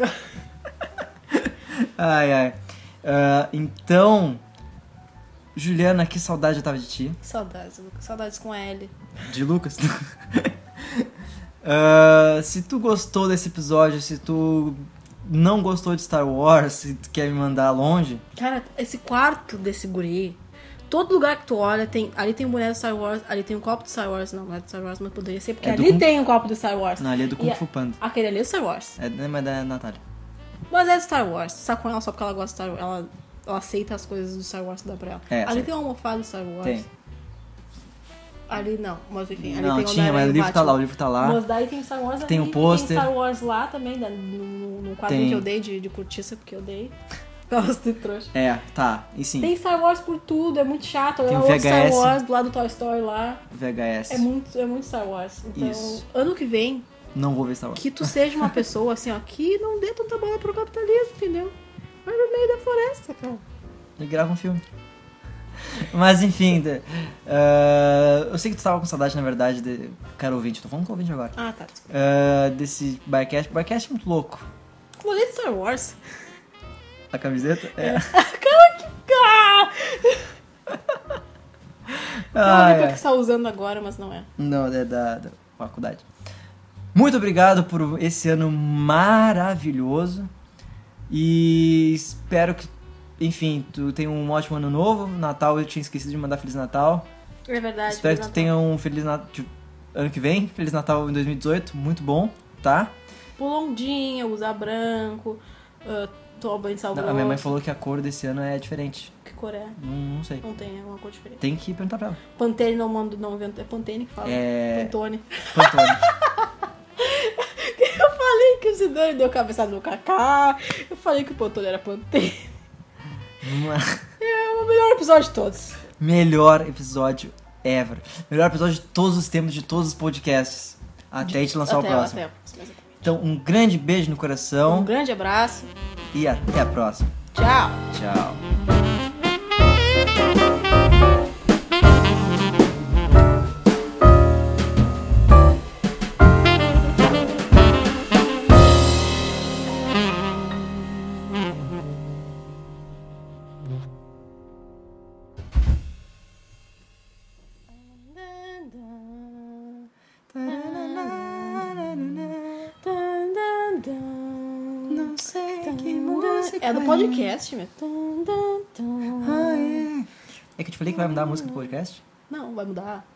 ai, ai. Ah, então, Juliana, que saudade eu tava de ti. Saudades, Lucas. Saudades com L. De Lucas. Ah, se tu gostou desse episódio, se tu não gostou de Star Wars, se tu quer me mandar longe, Cara, esse quarto desse guri, todo lugar que tu olha, tem, ali tem um boneco do Star Wars, ali tem um copo do Star Wars. Não, não é do Star Wars, mas poderia ser, porque É ali Kung- tem um copo do Star Wars. na linha do Kung Fu Panda. Aquele ali é do Star Wars. É, mas da Natália. Mas é do Star Wars. Tá com ela só porque ela gosta de Star Wars. Ela, ela aceita as coisas do Star Wars que dá pra ela. É, ali certo. tem uma almofada do Star Wars. Tem. Ali não, mas enfim. Ali Não, tem tinha, mas o livro tá lá, o Batman. livro tá lá. Mas daí tem Star Wars Tem o pôster. Tem Star Wars lá também, no, no quadrinho Tem. que eu dei de, de cortiça, porque eu dei. Gosto de trouxa. É, tá, e sim, Tem Star Wars por tudo, é muito chato. Tem o outro Star VHS. Wars do lado do Toy Story lá. VHS. É muito, é muito Star Wars. Então, Isso. ano que vem, Não vou ver Star Wars. que tu seja uma pessoa assim, ó, que não dê tanta bola pro capitalismo, entendeu? Vai no meio da floresta, cara. E grava um filme. Mas enfim, ah, eu sei que tu tava com saudade, na verdade, de. Cara ouvinte, tô falando com ouvinte agora. Ah, tá. desculpa. Ah, desse Biocast. Biocast é muito louco. Colete Star Wars. A camiseta? É. Cara, que. Ah! Não é é. que você tá usando agora, mas não é. Não, é da, da faculdade. Muito obrigado por esse ano maravilhoso. E espero que, enfim, tu tenha um ótimo ano novo. Natal eu tinha esquecido de mandar Feliz Natal. É verdade. espero que tu tenha um Feliz Natal ano que vem. Feliz Natal em 2018. Muito bom, tá? Pulondinha, usar branco, uh, tomar banho de sal Não, grosso. a minha mãe falou que a cor desse ano é diferente. Que cor é? Não, não sei. Não tem, é uma cor diferente. Tem que perguntar pra ela. Pantene não mando, não. É Pantene que fala. É. Pantone. Pantone. Que o Zidane deu cabeçada no Kaká. Eu falei que o Pantone era Pantene. É o melhor episódio de todos. Melhor episódio ever. Melhor episódio de todos os tempos, de todos os podcasts. Até a gente lançar até, o próximo. Até. Então, um grande beijo no Um coração grande abraço. e até a próxima. Tchau. Tchau. Podcast, meu. Ah, é. É que eu te falei que vai mudar a música do podcast? Não, vai mudar.